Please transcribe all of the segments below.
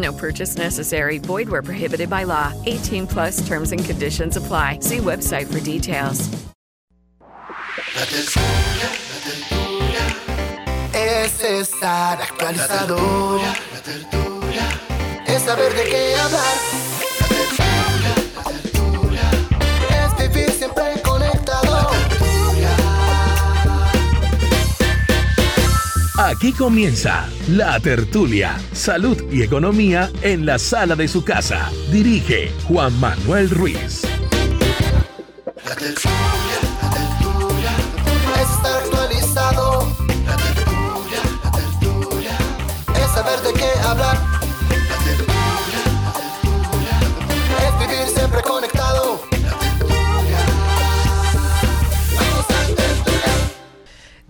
No purchase necessary. Void where prohibited by law. 18 plus terms and conditions apply. See website for details. La tertulia, la tertulia es estar actualizado. La tertulia es saber de qué hablar. Aquí comienza La Tertulia, Salud y Economía en la sala de su casa. Dirige Juan Manuel Ruiz.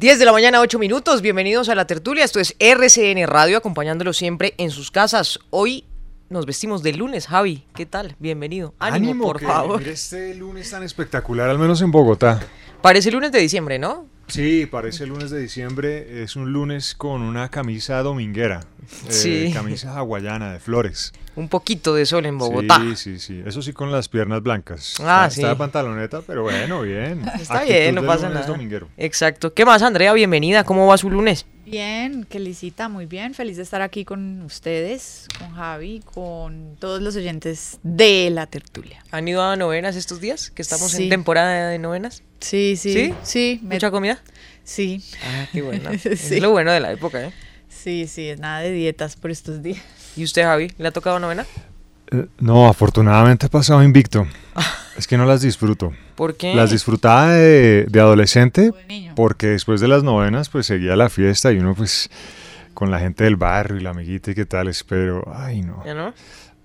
10 de la mañana, 8 minutos. Bienvenidos a la tertulia. Esto es RCN Radio, acompañándolo siempre en sus casas. Hoy nos vestimos de lunes, Javi. ¿Qué tal? Bienvenido. Ánimo, por que- favor. mire este lunes tan espectacular, al menos en Bogotá. Parece lunes de diciembre, ¿no? Sí, parece lunes de diciembre. Es un lunes con una camisa dominguera. Eh, Sí. Camisa hawaiana de flores. Un poquito de sol en Bogotá. Sí, sí, sí. Eso sí con las piernas blancas. Ah, está, sí. está de pantaloneta, pero bueno, bien. Está Actitud bien, no pasa lunes nada. dominguero. Exacto. ¿Qué más, Andrea? Bienvenida. ¿Cómo va su lunes? Bien, que licita, muy bien. Feliz de estar aquí con ustedes, con Javi, con todos los oyentes de la tertulia. ¿Han ido a novenas estos días? Que estamos Sí. en temporada de novenas. Sí, sí. ¿Sí? Sí. me- ¿Mucha comida? Sí. Ah, qué bueno. Sí. Es lo bueno de la época, ¿eh? Sí, sí, es nada de dietas por estos días. ¿Y usted, Javi? ¿Le ha tocado novena? Eh, no, afortunadamente he pasado invicto. es que no las disfruto. ¿Por qué? Las disfrutaba de, de adolescente porque después de las novenas pues seguía la fiesta y uno pues con la gente del barrio y la amiguita y qué tales, pero ay no, ¿Ya no?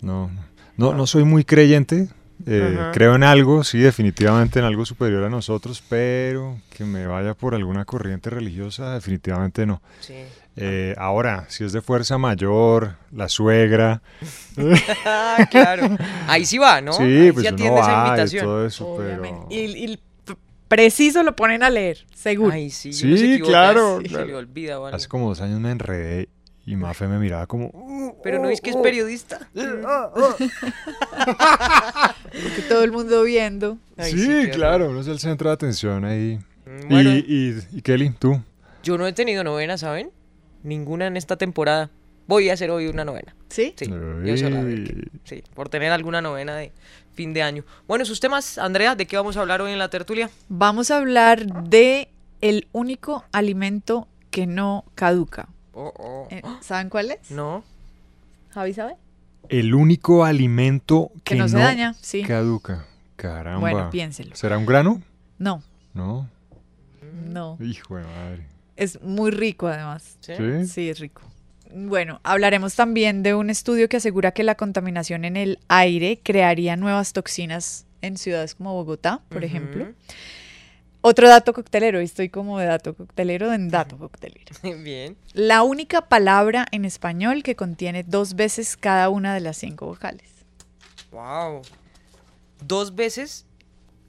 no, no, no soy muy creyente, eh, creo en algo, sí, definitivamente en algo superior a nosotros, pero que me vaya por alguna corriente religiosa, definitivamente no. Sí. Eh, ahora, si es de fuerza mayor, la suegra, Ah, claro. Ahí sí va, ¿no? sí, Ahí pues sí uno va y invitación. todo eso, pero... Y, y preciso lo ponen a leer, seguro. Ay, sí, Sí, uno se equivoca, claro, Se claro. le olvida algo. Hace como dos años me enredé y Mafe me miraba como... Pero no es que es periodista. Porque todo el mundo viendo. Ay, sí, claro, uno es el centro de atención ahí. Mm, Bueno, Y, y, y Kelly, tú. yo no he tenido novena, ¿saben? Ninguna en esta temporada. Voy a hacer hoy una novena. ¿Sí? Sí, yo sí, por tener alguna novena de fin de año. Bueno, sus temas, Andrea, ¿de qué vamos a hablar hoy en la tertulia? Vamos a hablar de el único alimento que no caduca. Oh, oh. Eh, ¿Saben cuál es? No. Javi sabe. El único alimento que, Que no se daña, sí. caduca. Caramba. Bueno, piénselo. ¿Será un grano? No, No. no. Hijo de madre. Es muy rico además. ¿Sí? ¿Sí? Es rico. Bueno, hablaremos también de un estudio que asegura que la contaminación en el aire crearía nuevas toxinas en ciudades como Bogotá, por ejemplo. Otro dato coctelero, y estoy como de dato coctelero en dato coctelero. Bien. La única palabra en español que contiene dos veces cada una de las cinco vocales. Wow. Dos veces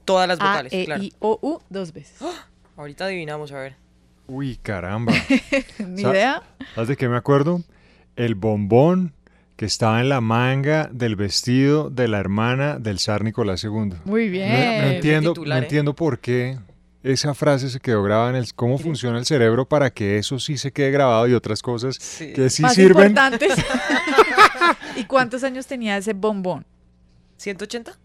todas las A, vocales, E, claro. I, O, U, dos veces. Ahorita adivinamos, a ver. Uy, caramba. Ni idea. ¿Sabes de qué me acuerdo? El bombón que estaba en la manga del vestido de la hermana del zar Nicolás II. No, Muy no bien. entiendo, titular, no ¿eh? entiendo por qué esa frase se quedó grabada en el cómo funciona el cerebro para que eso sí se quede grabado y otras cosas Sí. que sí Más sirven. importantes. ¿Y cuántos años tenía ese bombón? ¿180?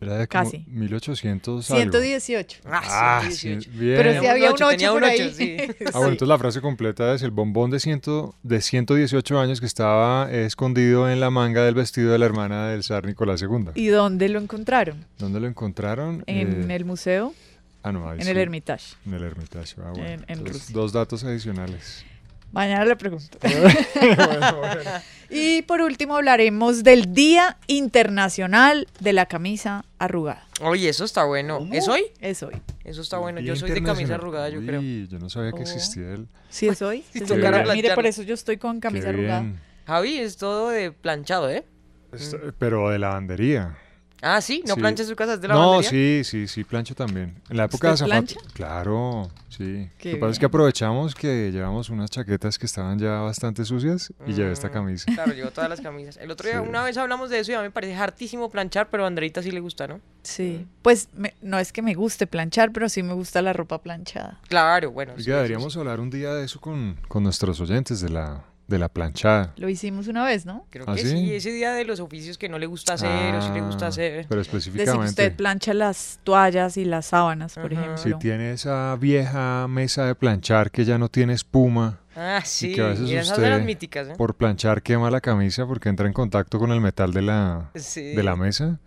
Era de Casi. 1800 algo. 118. Ah, Ah, sí, sí, 18. bien. Pero sí había un ocho, 8 tenía por un ahí. ocho, sí. Ah, bueno, entonces la frase completa es el bombón de, ciento, de 118 años que estaba escondido en la manga del vestido de la hermana del zar Nicolás II. ¿Y dónde lo encontraron? ¿Dónde lo encontraron? En Eh, el museo, ah, no, ahí en sí, el Hermitage. En el Hermitage. Ah, bueno. En- en Entonces, Rusia. dos datos adicionales. Mañana le pregunto. Y por último hablaremos del Día Internacional de la Camisa Arrugada. Oye, eso está bueno. ¿Es hoy? Es hoy. Eso está bueno. Yo soy de camisa arrugada, yo creo. Uy, yo no sabía que Oh. existía el... Sí, es hoy. Sí, plancharlo. Mire, por eso yo estoy con camisa arrugada. Javi, es todo de planchado, ¿eh? Esto- Pero de lavandería. Ah, sí, no Sí. plancha su casa, es de la No, sí, sí, sí, plancho también. En la época de ¿Usted zapatos. plancha? Claro, sí. Qué Lo que pasa es que aprovechamos que llevamos unas chaquetas que estaban ya bastante sucias y llevé esta Mm, camisa. Claro, llevo todas las camisas. El otro día, Sí. una vez hablamos de eso y a mí me parece hartísimo planchar, pero a Andreita sí le gusta, ¿no? Sí. Pues me- no es que me guste planchar, pero sí me gusta la ropa planchada. Claro, bueno. sí, deberíamos sí. hablar un día de eso con, con nuestros oyentes, de la, de la planchada. Lo hicimos una vez, ¿no? Creo ¿Ah, que sí? sí? ese día de los oficios que no le gusta hacer o sí le gusta Ah, hacer. Pero si específicamente, usted plancha las toallas y las sábanas, por Ajá. ejemplo. si tiene esa vieja mesa de planchar que ya no tiene espuma, Ah, sí. que a veces y esas las usted míticas, ¿eh? por planchar quema la camisa porque entra en contacto con el metal de la, Sí. de la mesa.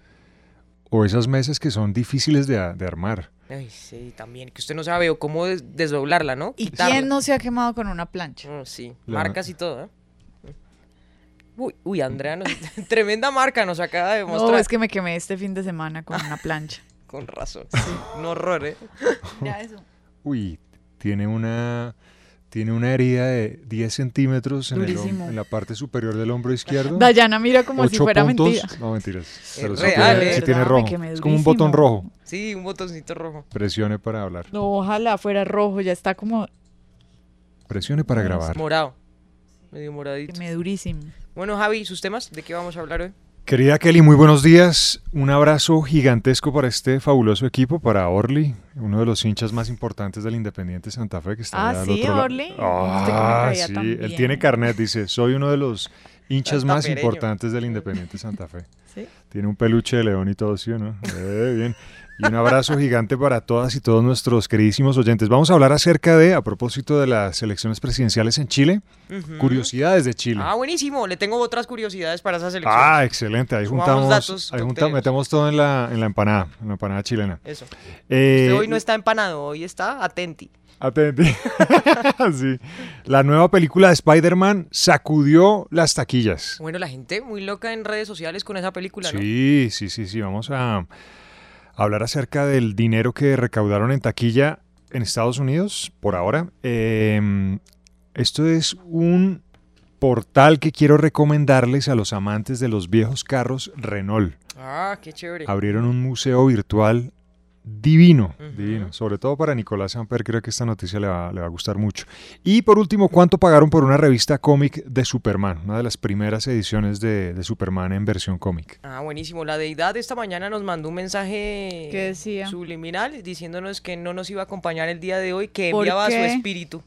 O esas mesas que son difíciles de, de armar. Ay, sí, también. Que usted no sabe o cómo des- desdoblarla, ¿no? ¿Y Quitarla. quién no se ha quemado con una plancha? Mm, sí, La- marcas y todo, ¿eh? Uy, uy, Andrea, nos- tremenda marca nos acaba de No, mostrar. es que me quemé este fin de semana con una plancha. Con razón. Un horror, ¿eh? Ya eso. Uy, tiene una, tiene una herida de 10 centímetros en, el en la parte superior del hombro izquierdo. Dayana mira como si fuera puntos. mentira. No, mentiras. Pero real, tiene, ¿eh? sí tiene ¿Verdad? Me rojo. Es como un botón rojo. Sí, un botoncito rojo. Presione para hablar. No, ojalá fuera rojo, ya está como Presione para grabar. Morado. Medio moradito. quemé durísimo. Bueno, Javi, ¿sus temas? ¿De qué vamos a hablar hoy? Querida Kelly, muy buenos días. Un abrazo gigantesco para este fabuloso equipo, para Orly, uno de los hinchas más importantes del Independiente Santa Fe, que está Ah, al ¿sí, otro lado. Orly? Ah, sí. tan Él tiene carnet, dice, soy uno de los hinchas más importantes del Independiente Santa Fe. ¿Sí? Tiene un peluche de león y todo, ¿sí o no? Eh, bien. Y un abrazo gigante para todas y todos nuestros queridísimos oyentes. Vamos a hablar acerca de, a propósito de las elecciones presidenciales en Chile, curiosidades de Chile. Ah, buenísimo. Le tengo otras curiosidades para esas elecciones. Ah, excelente. Ahí Sumamos juntamos, datos ahí junta- metemos todo en la, en la empanada, en la empanada chilena. Eso. Eh, Usted hoy no está empanado, hoy está atenti. Atenti. Sí. La nueva película de Spider-Man sacudió las taquillas. Bueno, la gente muy loca en redes sociales con esa película, ¿no? Sí, sí, sí, sí. Vamos a hablar acerca del dinero que recaudaron en taquilla en Estados Unidos por ahora. Eh, esto es un portal que quiero recomendarles a los amantes de los viejos carros Renault. Ah, qué chévere. Abrieron un museo virtual divino, divino. Sobre todo para Nicolás Samper, creo que esta noticia le va, le va a gustar mucho. Y por último, ¿cuánto pagaron por una revista cómic de Superman? Una de las primeras ediciones de, de Superman en versión cómic. Ah, buenísimo. La deidad esta mañana nos mandó un mensaje ¿Qué decía? subliminal diciéndonos que no nos iba a acompañar el día de hoy, que ¿Por enviaba a su espíritu.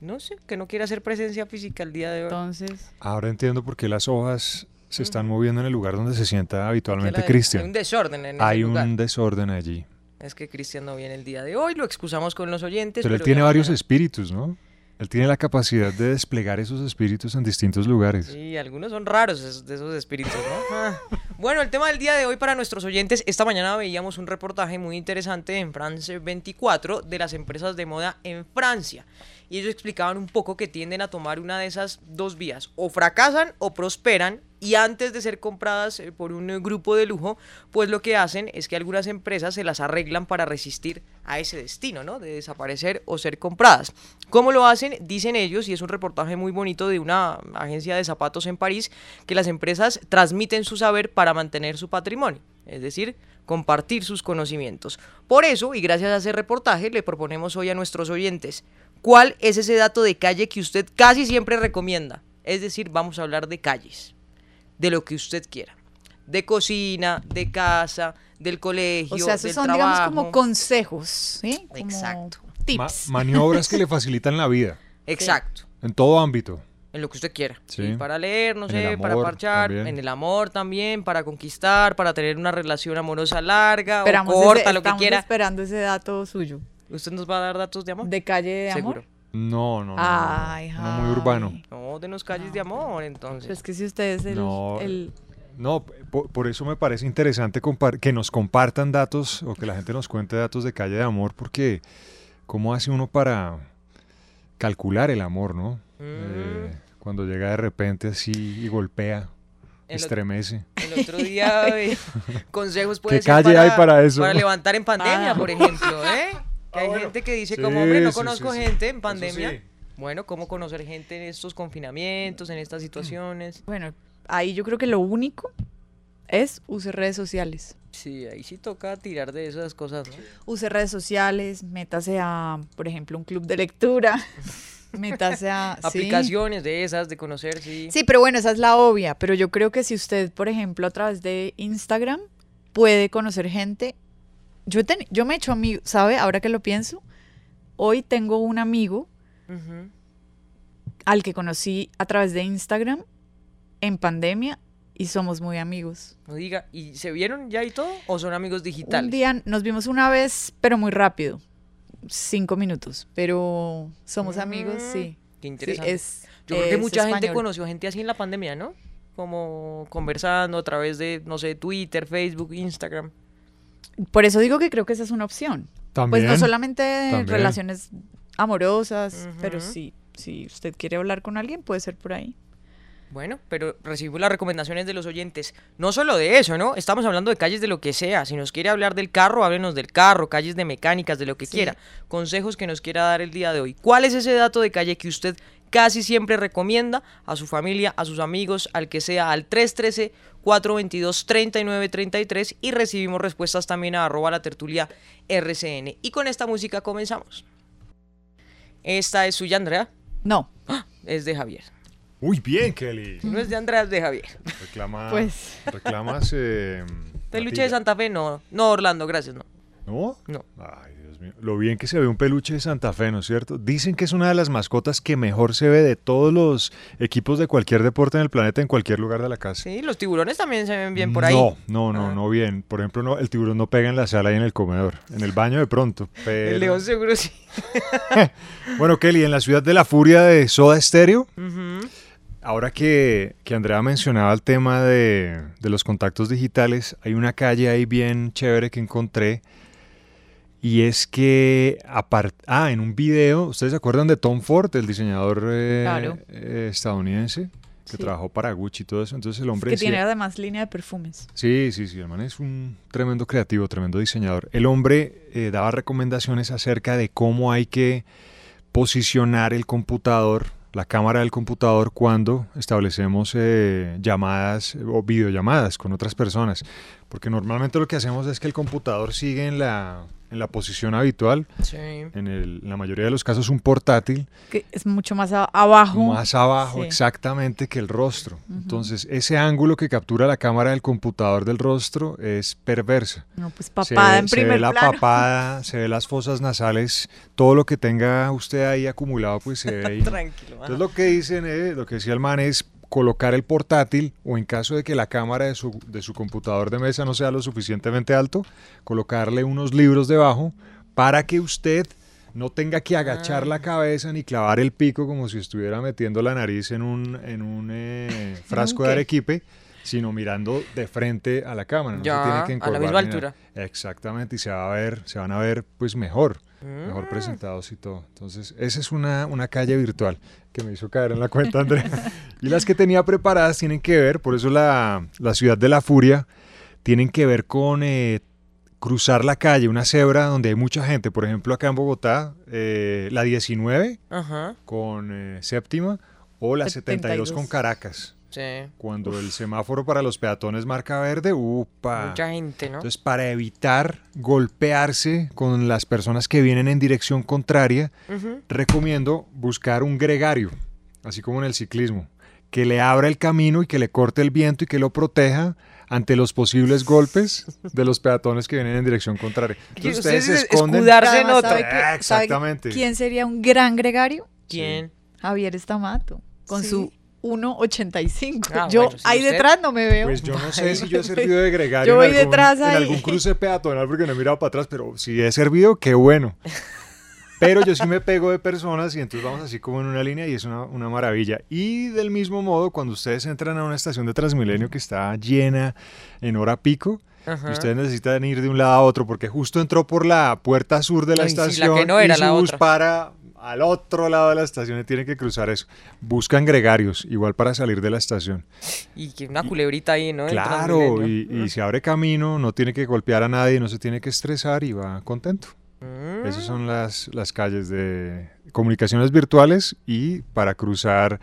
No sé, que no quiere hacer presencia física el día de hoy. Entonces, Ahora entiendo por qué las hojas se están moviendo en el lugar donde se sienta habitualmente la- Hay un Cristian. desorden en ese Hay lugar. un desorden allí. Es que Cristian no viene el día de hoy, lo excusamos con los oyentes. Pero él tiene varios mañana- espíritus, ¿no? Él tiene la capacidad de desplegar esos espíritus en distintos lugares. Sí, algunos son raros esos- de esos espíritus, ¿no? Ah. Bueno, el tema del día de hoy para nuestros oyentes, esta mañana veíamos un reportaje muy interesante en France 24 de las empresas de moda en Francia. Y ellos explicaban un poco que tienden a tomar una de esas dos vías, o fracasan o prosperan, y antes de ser compradas eh, por un eh, grupo de lujo, pues lo que hacen es que algunas empresas se las arreglan para resistir a ese destino, ¿no? De desaparecer o ser compradas. ¿Cómo lo hacen? Dicen ellos, y es un reportaje muy bonito de una agencia de zapatos en París, que las empresas transmiten su saber para mantener su patrimonio, es decir, compartir sus conocimientos. Por eso, y gracias a ese reportaje, le proponemos hoy a nuestros oyentes, ¿cuál es ese dato de calle que usted casi siempre recomienda? Es decir, vamos a hablar de calles, de lo que usted quiera. De cocina, de casa, del colegio, o sea, esos del son, trabajo. digamos, como consejos, ¿sí? Como Exacto. Ma- Tips. maniobras que le facilitan la vida Exacto. en todo ámbito. en lo que usted quiera. Sí. ¿sí? Para leer, no En sé, para amor parchar, también. en el amor también, para conquistar, para tener una relación amorosa larga Esperamos o ese- corta, lo que estamos quiera. esperando ese dato suyo. ¿Usted nos va a dar datos de amor? De calle de amor. Seguro. No, no, no, no, Ay, no, no, muy urbano. No, de unos calles de amor, entonces. Pero es que si usted es el, No. el- No, por, por eso me parece interesante que nos compartan datos o que la gente nos cuente datos de calle de amor, porque ¿cómo hace uno para calcular el amor, no? Mm. Eh, cuando llega de repente así y golpea, El estremece. El otro día eh, consejos puede ¿Qué ser calle hay para eso? Para levantar en pandemia, Ah. por ejemplo, ¿eh? Que hay Ah, bueno. gente que dice Sí, como, hombre, no sí, conozco sí, sí. gente en pandemia. sí. Bueno, ¿cómo conocer gente en estos confinamientos, en estas situaciones? Bueno, ahí yo creo que lo único es use redes sociales. Sí, ahí sí toca tirar de esas cosas, ¿no? Use redes sociales, métase a, por ejemplo, un club de lectura. métase a... sí. Aplicaciones de esas, de conocer, sí. Sí, pero bueno, esa es la obvia. Pero yo creo que si usted, por ejemplo, a través de Instagram puede conocer gente. Yo, he teni- yo me he hecho amigo, ¿sabe? Ahora que lo pienso, hoy tengo un amigo al que conocí a través de Instagram en pandemia y somos muy amigos. No diga, ¿y se vieron ya y todo? ¿O son amigos digitales? Un día nos vimos una vez, pero muy rápido. Cinco minutos. Pero somos amigos, Mm, sí. Qué Sí, interesante. es, Yo creo que mucha gente conoció gente así en la pandemia, ¿no? Como conversando a través de, no sé, Twitter, Facebook, Instagram. Por eso digo que creo que esa es una opción. También. Pues no solamente también. relaciones amorosas, pero sí, si usted quiere hablar con alguien, puede ser por ahí. Bueno, pero recibimos las recomendaciones de los oyentes. No solo de eso, ¿no? Estamos hablando de calles de lo que sea. Si nos quiere hablar del carro, háblenos del carro, calles de mecánicas, de lo que Sí. quiera. Consejos que nos quiera dar el día de hoy. ¿Cuál es ese dato de calle que usted casi siempre recomienda a su familia, a sus amigos, al que sea, al 313-422-3933 y recibimos respuestas también a arroba la tertulia RCN. Y con esta música comenzamos. Esta es suya, Andrea. No, Es de Javier. Uy, bien, Kelly. Si no es de Andrea, es de Javier. Reclama, Pues. reclamas. Eh, de Santa Fe, no. No, Orlando, gracias, no. ¿No? No. Ay, Dios mío. Lo bien que se ve un peluche de Santa Fe, ¿no es cierto? Dicen que es una de las mascotas que mejor se ve de todos los equipos de cualquier deporte en el planeta, en cualquier lugar de la casa. Sí, los tiburones también se ven bien por ahí. No, no, no, Ah. no bien. Por ejemplo, no, el tiburón no pega en la sala y en el comedor. En el baño de pronto. Pero... El león seguro sí. Bueno, Kelly, en la ciudad de la furia de Soda Stereo, ahora que, que Andrea mencionaba el tema de, de los contactos digitales, hay una calle ahí bien chévere que encontré. Y es que, ah, en un video, ¿ustedes se acuerdan de Tom Ford, el diseñador eh, Claro. eh, estadounidense que Sí. trabajó para Gucci y todo eso? Entonces el hombre que decía- tiene además línea de perfumes. Sí, sí, sí, el man es un tremendo creativo, tremendo diseñador. El hombre eh, daba recomendaciones acerca de cómo hay que posicionar el computador, la cámara del computador cuando establecemos eh, llamadas o videollamadas con otras personas. Porque normalmente lo que hacemos es que el computador sigue en la, en la posición habitual, Sí. en, el- en la mayoría de los casos un portátil, Que es mucho más a- abajo. más abajo Sí. exactamente que el rostro. Entonces, ese ángulo que captura la cámara del computador del rostro es perversa. No, pues Se papada ve- en se primer ve la plano. papada, se ve las fosas nasales, todo lo que tenga usted ahí acumulado, pues se ve ahí. Tranquilo. ajá. Entonces, lo que dicen, eh, lo que decía el man es colocar el portátil o en caso de que la cámara de su, de su computador de mesa no sea lo suficientemente alto, colocarle unos libros debajo para que usted no tenga que agachar Ah. la cabeza ni clavar el pico como si estuviera metiendo la nariz en un, en un eh, frasco de arequipe, sino mirando de frente a la cámara. No se Ya, tiene que a la misma altura. Exactamente, y se va a ver, se van a ver pues mejor. Mejor presentados y todo. Entonces, esa es una, una calle virtual que me hizo caer en la cuenta, Andrea. y las que tenía preparadas tienen que ver, por eso la, la ciudad de la furia, tienen que ver con eh, cruzar la calle, una cebra donde hay mucha gente. Por ejemplo, acá en Bogotá, eh, la 19 Ajá. con eh, séptima o la 72 con 72. Caracas. Sí. Cuando el semáforo para los peatones marca verde, upa. Mucha gente, ¿no? Entonces, para evitar golpearse con las personas que vienen en dirección contraria, recomiendo buscar un gregario, así como en el ciclismo, que le abra el camino y que le corte el viento y que lo proteja ante los posibles golpes de los peatones que vienen en dirección contraria. Que Entonces, ustedes se ustedes esconden. escudarse en otro. ¿sabe Ah, sabe exactamente. ¿Quién sería un gran gregario? ¿Quién? Javier Estamato. con Sí. su 1.85. Ah, yo bueno, si ahí usted- detrás no me veo. Pues yo no sé si yo he servido de gregario Yo voy en, algún, detrás en ahí. algún cruce peatonal porque no he mirado para atrás, pero si he servido, qué bueno. Pero yo sí me pego de personas y entonces vamos así como en una línea y es una, una maravilla. Y del mismo modo, cuando ustedes entran a una estación de Transmilenio que está llena en hora pico, Ajá. y ustedes necesitan ir de un lado a otro porque justo entró por la puerta sur de la Ay, sí, la que estación no era, y la su bus otra. para al otro lado de la estación y tienen que cruzar eso. Buscan gregarios, igual para salir de la estación. Y que una culebrita ahí, ¿no? Claro, y, y se abre camino, no tiene que golpear a nadie, no se tiene que estresar y va contento. Mm. Esas son las, las calles de comunicaciones virtuales y para cruzar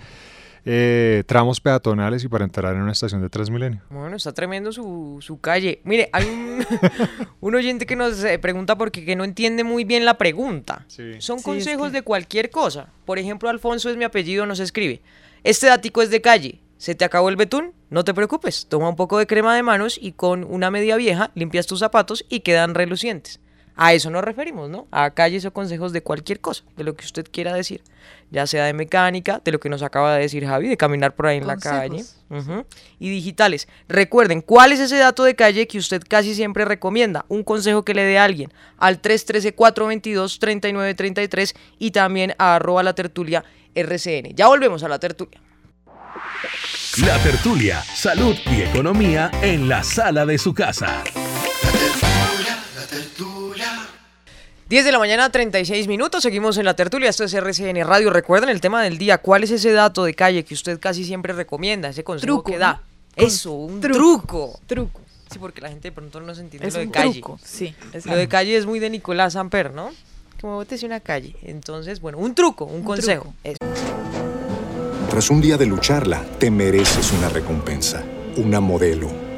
eh, tramos peatonales y para entrar en una estación de Transmilenio. Bueno, está tremendo su, su calle. Mire, hay un, un oyente que nos eh, pregunta porque que no entiende muy bien la pregunta. Sí. Son Sí, es consejos que- de cualquier cosa. Por ejemplo, Alfonso es mi apellido, nos escribe. Este datico es de calle. ¿Se te acabó el betún? No te preocupes. Toma un poco de crema de manos y con una media vieja limpias tus zapatos y quedan relucientes. A eso nos referimos, ¿no? A calles o consejos de cualquier cosa, de lo que usted quiera decir. Ya sea de mecánica, de lo que nos acaba de decir Javi, de caminar por ahí en la calle. Y digitales. Recuerden, ¿cuál es ese dato de calle que usted casi siempre recomienda? Un consejo que le dé a alguien al 313-422-3933 y también a arroba la tertulia RCN. Ya volvemos a la tertulia. La tertulia, salud y economía en la sala de su casa. 10 de la mañana, 36 minutos. Seguimos en la tertulia. Esto es RCN Radio. Recuerden el tema del día. ¿Cuál es ese dato de calle que usted casi siempre recomienda? Ese consejo Truco, que ¿no? da. Eso, un truco. Truco. Truco. Sí, porque la gente de pronto no se entiende Es lo de un calle. truco, sí. Lo de calle es muy de Nicolás Samper, ¿no? Como bótese una calle. Entonces, bueno, un truco, un, consejo. truco. Tras un día de lucharla, te mereces una recompensa, una modelo,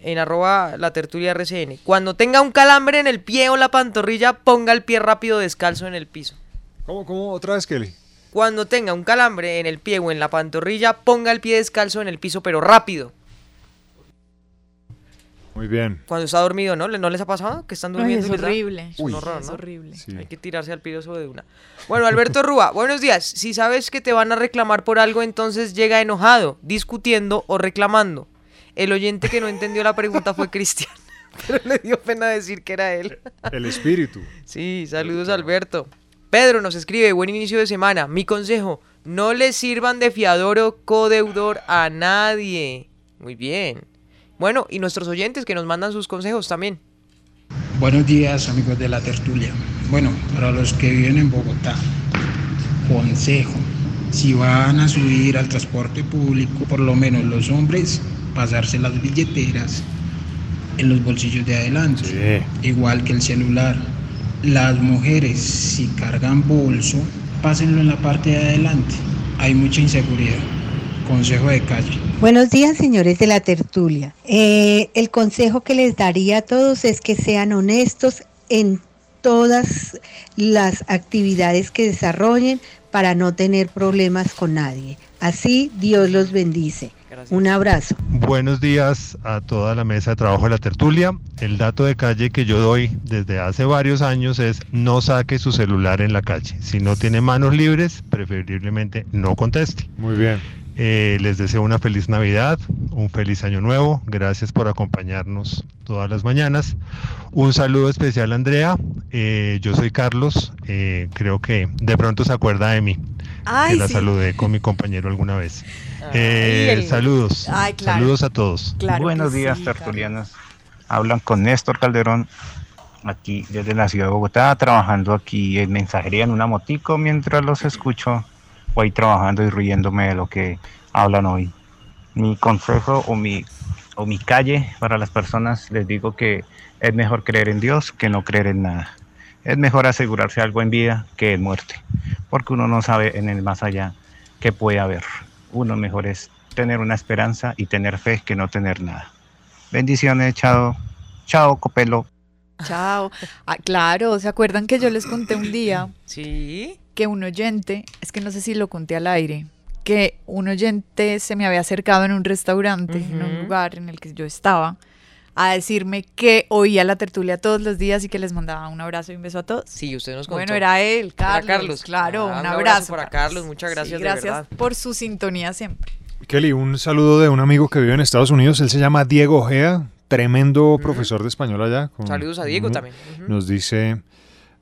en arroba la tertulia RCN. Cuando tenga un calambre en el pie o la pantorrilla, ponga el pie rápido descalzo en el piso. ¿Cómo, cómo? ¿Otra vez, Kelly? Cuando tenga un calambre en el pie o en la pantorrilla, ponga el pie descalzo en el piso, pero rápido. Muy bien. Cuando está dormido, ¿no? ¿No les ha pasado? Que están Ay, durmiendo. es horrible. Es un horror, es ¿no? horrible. Sí. Hay que tirarse al piso de una. Bueno, Alberto Rúa, buenos días. Si sabes que te van a reclamar por algo, entonces llega enojado, discutiendo o reclamando. El oyente que no entendió la pregunta fue Cristian, pero le dio pena decir que era él. El espíritu. Sí, saludos Alberto. Pedro nos escribe, buen inicio de semana. Mi consejo, no le sirvan de fiador o codeudor a nadie. Muy bien. Bueno, y nuestros oyentes que nos mandan sus consejos también. Buenos días amigos de la tertulia. Bueno, para los que viven en Bogotá, consejo, si van a subir al transporte público, por lo menos los hombres, pasarse las billeteras en los bolsillos de adelante, igual que el celular. Las mujeres, si cargan bolso, pásenlo en la parte de adelante. Hay mucha inseguridad. Consejo de calle. Buenos días, señores de la tertulia. Eh, el consejo que les daría a todos es que sean honestos en todas las actividades que desarrollen para no tener problemas con nadie. Así Dios los bendice. Gracias. Un abrazo. Buenos días a toda la mesa de trabajo de la tertulia. El dato de calle que yo doy desde hace varios años es no saque su celular en la calle. Si no tiene manos libres, preferiblemente no conteste. Muy bien. Eh, les deseo una feliz Navidad, un feliz año nuevo. Gracias por acompañarnos todas las mañanas. Un saludo especial a Andrea. Eh, yo soy Carlos. Eh, creo que de pronto se acuerda de mí. Ay, que la sí. saludé con mi compañero alguna vez. Ay, Eh, el- Saludos. Ay, claro. Saludos a todos. Claro Buenos días, sí, tertulianos. Hablan con Néstor Calderón, aquí desde la ciudad de Bogotá, trabajando aquí en mensajería en una motico mientras los escucho, voy trabajando y riéndome de lo que hablan hoy. Mi consejo o mi, o mi calle para las personas, les digo que es mejor creer en Dios que no creer en nada. Es mejor asegurarse algo en vida que en muerte, porque uno no sabe en el más allá qué puede haber. Uno mejor es tener una esperanza y tener fe que no tener nada. Bendiciones, chao. Chao, Copelo. Chao. Ah, claro, ¿se acuerdan que yo les conté un día Sí. que un oyente, es que no sé si lo conté al aire, que un oyente se me había acercado en un restaurante, en un lugar en el que yo estaba, a decirme que oía la tertulia todos los días y que les mandaba un abrazo y un beso a todos? Sí, usted nos contó. Bueno, era él, Era Carlos. Claro, Ah, un abrazo. para Carlos, muchas Sí, gracias, de gracias verdad. por su sintonía siempre. Kelly, un saludo de un amigo que vive en Estados Unidos. Él se llama Diego Ojea, tremendo profesor de español allá. con- Saludos a Diego también. Nos dice,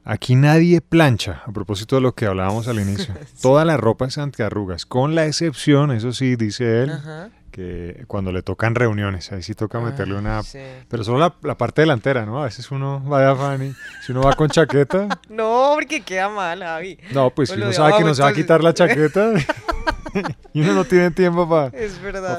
aquí nadie plancha, a propósito de lo que hablábamos al inicio. Toda la ropa es antiarrugas, con la excepción, eso sí, dice él, Ajá. Que cuando le tocan reuniones, ahí sí toca meterle una... Ah, sí. Pero solo la, la parte delantera, ¿no? A veces uno vaya Fanny, si uno va con chaqueta, No, porque queda mal, Javi. no, pues si uno de sabe que abajo, no se va a quitar la chaqueta y uno no tiene tiempo para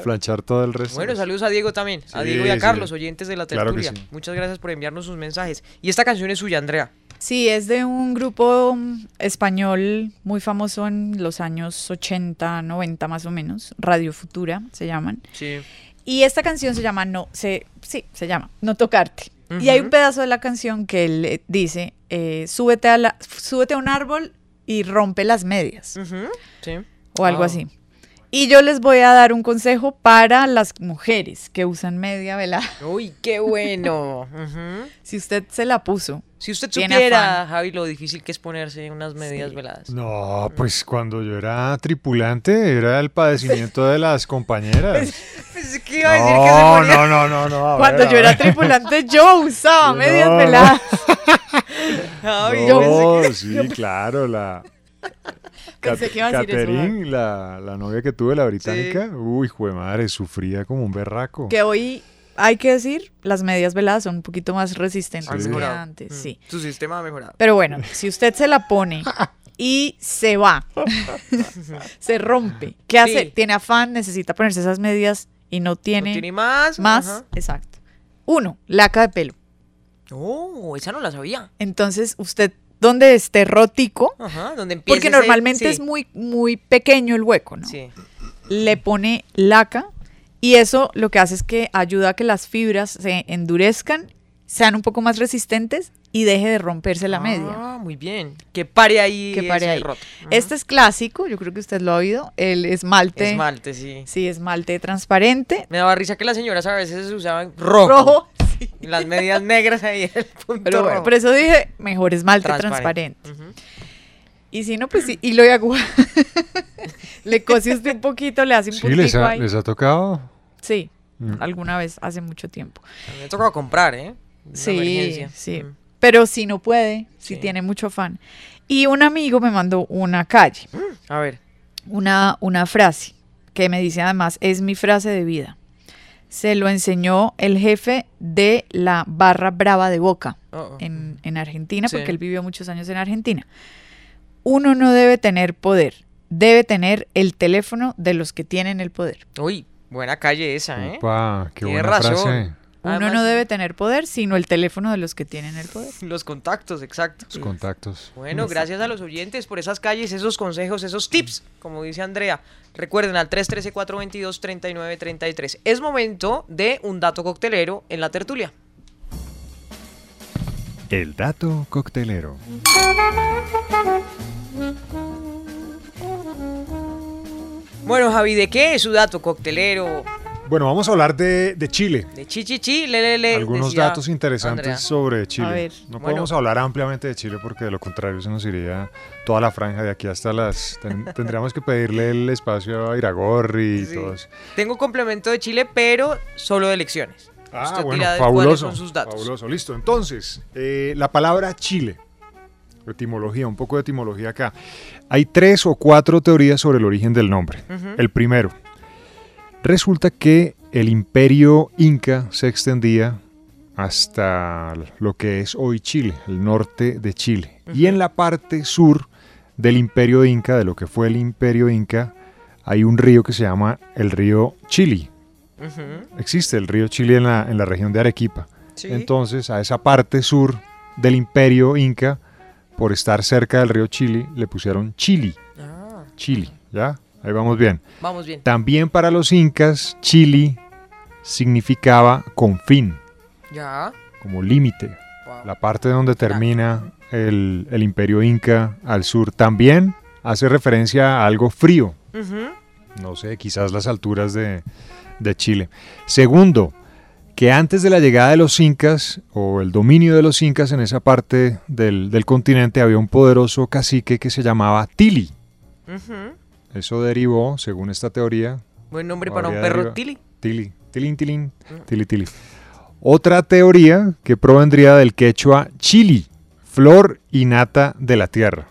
planchar todo el resto. Bueno, saludos a Diego también, a Diego y a sí. Carlos, oyentes de la tertulia. sí. Muchas gracias por enviarnos sus mensajes. Y esta canción es suya, Andrea. Sí, es de un grupo español muy famoso en los años 80, 90 más o menos, Radio Futura se llaman. Sí. Y esta canción se llama No, se, sí, se llama No Tocarte. Y hay un pedazo de la canción que él eh, dice, eh, súbete, a la, súbete a un árbol y rompe las medias, Sí. o algo así. Y yo les voy a dar un consejo para las mujeres que usan media velada. Uy, qué bueno. Ujú. Si usted se la puso. Si usted tiene supiera, afán. Javi, lo difícil que es ponerse unas medias veladas. No, pues cuando yo era tripulante era el padecimiento de las compañeras. Pensé que iba a decir que se No, ponía- no, no, no, no. a Cuando ver, yo a era tripulante, yo usaba medias No, no. veladas. Javi, No, pensé sí, claro, la Pensé que iba a decir eso, Catherine, la, la novia que tuve, la británica, uy, jue madre, sufría como un berraco. Que hoy hay que decir, las medias veladas son un poquito más resistentes que mejorado. antes, Mm. sí. Su sistema ha mejorado. Pero bueno, si usted se la pone y se va, se rompe, ¿qué hace? Sí. Tiene afán, necesita ponerse esas medias y no tiene, ¿No tiene más? más, Ajá. exacto. Uno, laca de pelo. Oh, esa no la sabía. Entonces, usted donde esté rotico, Ajá, donde empieza porque normalmente sí. es muy, muy pequeño el hueco, ¿no? Sí. le pone laca y eso lo que hace es que ayuda a que las fibras se endurezcan, sean un poco más resistentes y deje de romperse la media. Ah, muy bien. Que pare ahí. Que pare ahí. roto. Este es clásico, yo creo que usted lo ha oído, el esmalte. Esmalte, sí. Sí, esmalte transparente. Me daba risa que las señoras a veces usaban rojo. Rojo. Y las medias negras ahí el punto Pero bueno, rojo. por eso dije, mejor esmalte transparente. Ujú. Y si no, pues sí, hilo y agua. le cose usted un poquito, le hace un Sí, les ha, ahí. les ha tocado. Sí, Mm. alguna vez, hace mucho tiempo. Me ha tocado comprar, ¿eh? Una Sí, emergencia. sí. Mm. Pero si no puede, si Sí. tiene mucho afán. Y un amigo me mandó una calle, A ver. una, una frase, que me dice además, es mi frase de vida. Se lo enseñó el jefe de la barra brava de Boca Oh, oh. en, en Argentina, Sí. porque él vivió muchos años en Argentina. Uno no debe tener poder, debe tener el teléfono de los que tienen el poder. Uy, buena calle esa, ¿eh? Qué buena razón. frase. Uno Además- no debe tener poder, sino el teléfono de los que tienen el poder. Los contactos, exacto. Los contactos. Bueno, gracias a los oyentes por esas calles, esos consejos, esos tips, como dice Andrea. Recuerden al 313-422-3933. Es momento de un dato coctelero en la tertulia. El dato coctelero. Bueno, Javi, ¿de qué es su dato coctelero? Bueno, vamos a hablar de, de Chile. De chichichi, le, le, le, Algunos decía datos interesantes Andrea. sobre Chile. A ver. No Bueno. podemos hablar ampliamente de Chile porque de lo contrario se nos iría toda la franja de aquí hasta las... ten- tendríamos que pedirle el espacio a Iragorri y Sí. todo eso. Tengo un complemento de Chile, pero solo de elecciones. Ah, Usted bueno, fabuloso. son sus datos. Fabuloso, listo. Entonces, eh, la palabra Chile. Etimología, un poco de etimología acá. Hay tres o cuatro teorías sobre el origen del nombre. El primero, resulta que el imperio inca se extendía hasta lo que es hoy Chile, el norte de Chile. Y en la parte sur del imperio inca, de lo que fue el imperio inca, hay un río que se llama el río Chili. Existe el río Chili en la, en la región de Arequipa. Sí. Entonces, a esa parte sur del imperio inca, por estar cerca del río Chili, le pusieron Chili. Ah, Chili, ¿ya? Ahí vamos bien. Vamos bien. También para los incas, Chile significaba confín, Ya. como límite, Wow. la parte donde termina el, el imperio inca al sur. También hace referencia a algo frío, no sé, quizás las alturas de, de Chile. Segundo, que antes de la llegada de los incas o el dominio de los incas en esa parte del, del continente había un poderoso cacique que se llamaba Tili. Ujú. Eso derivó, según esta teoría, Buen nombre para un perro Tili. Tili, tilín, tilín, tili, tili. Otra teoría que provendría del quechua chili, flor y nata de la tierra.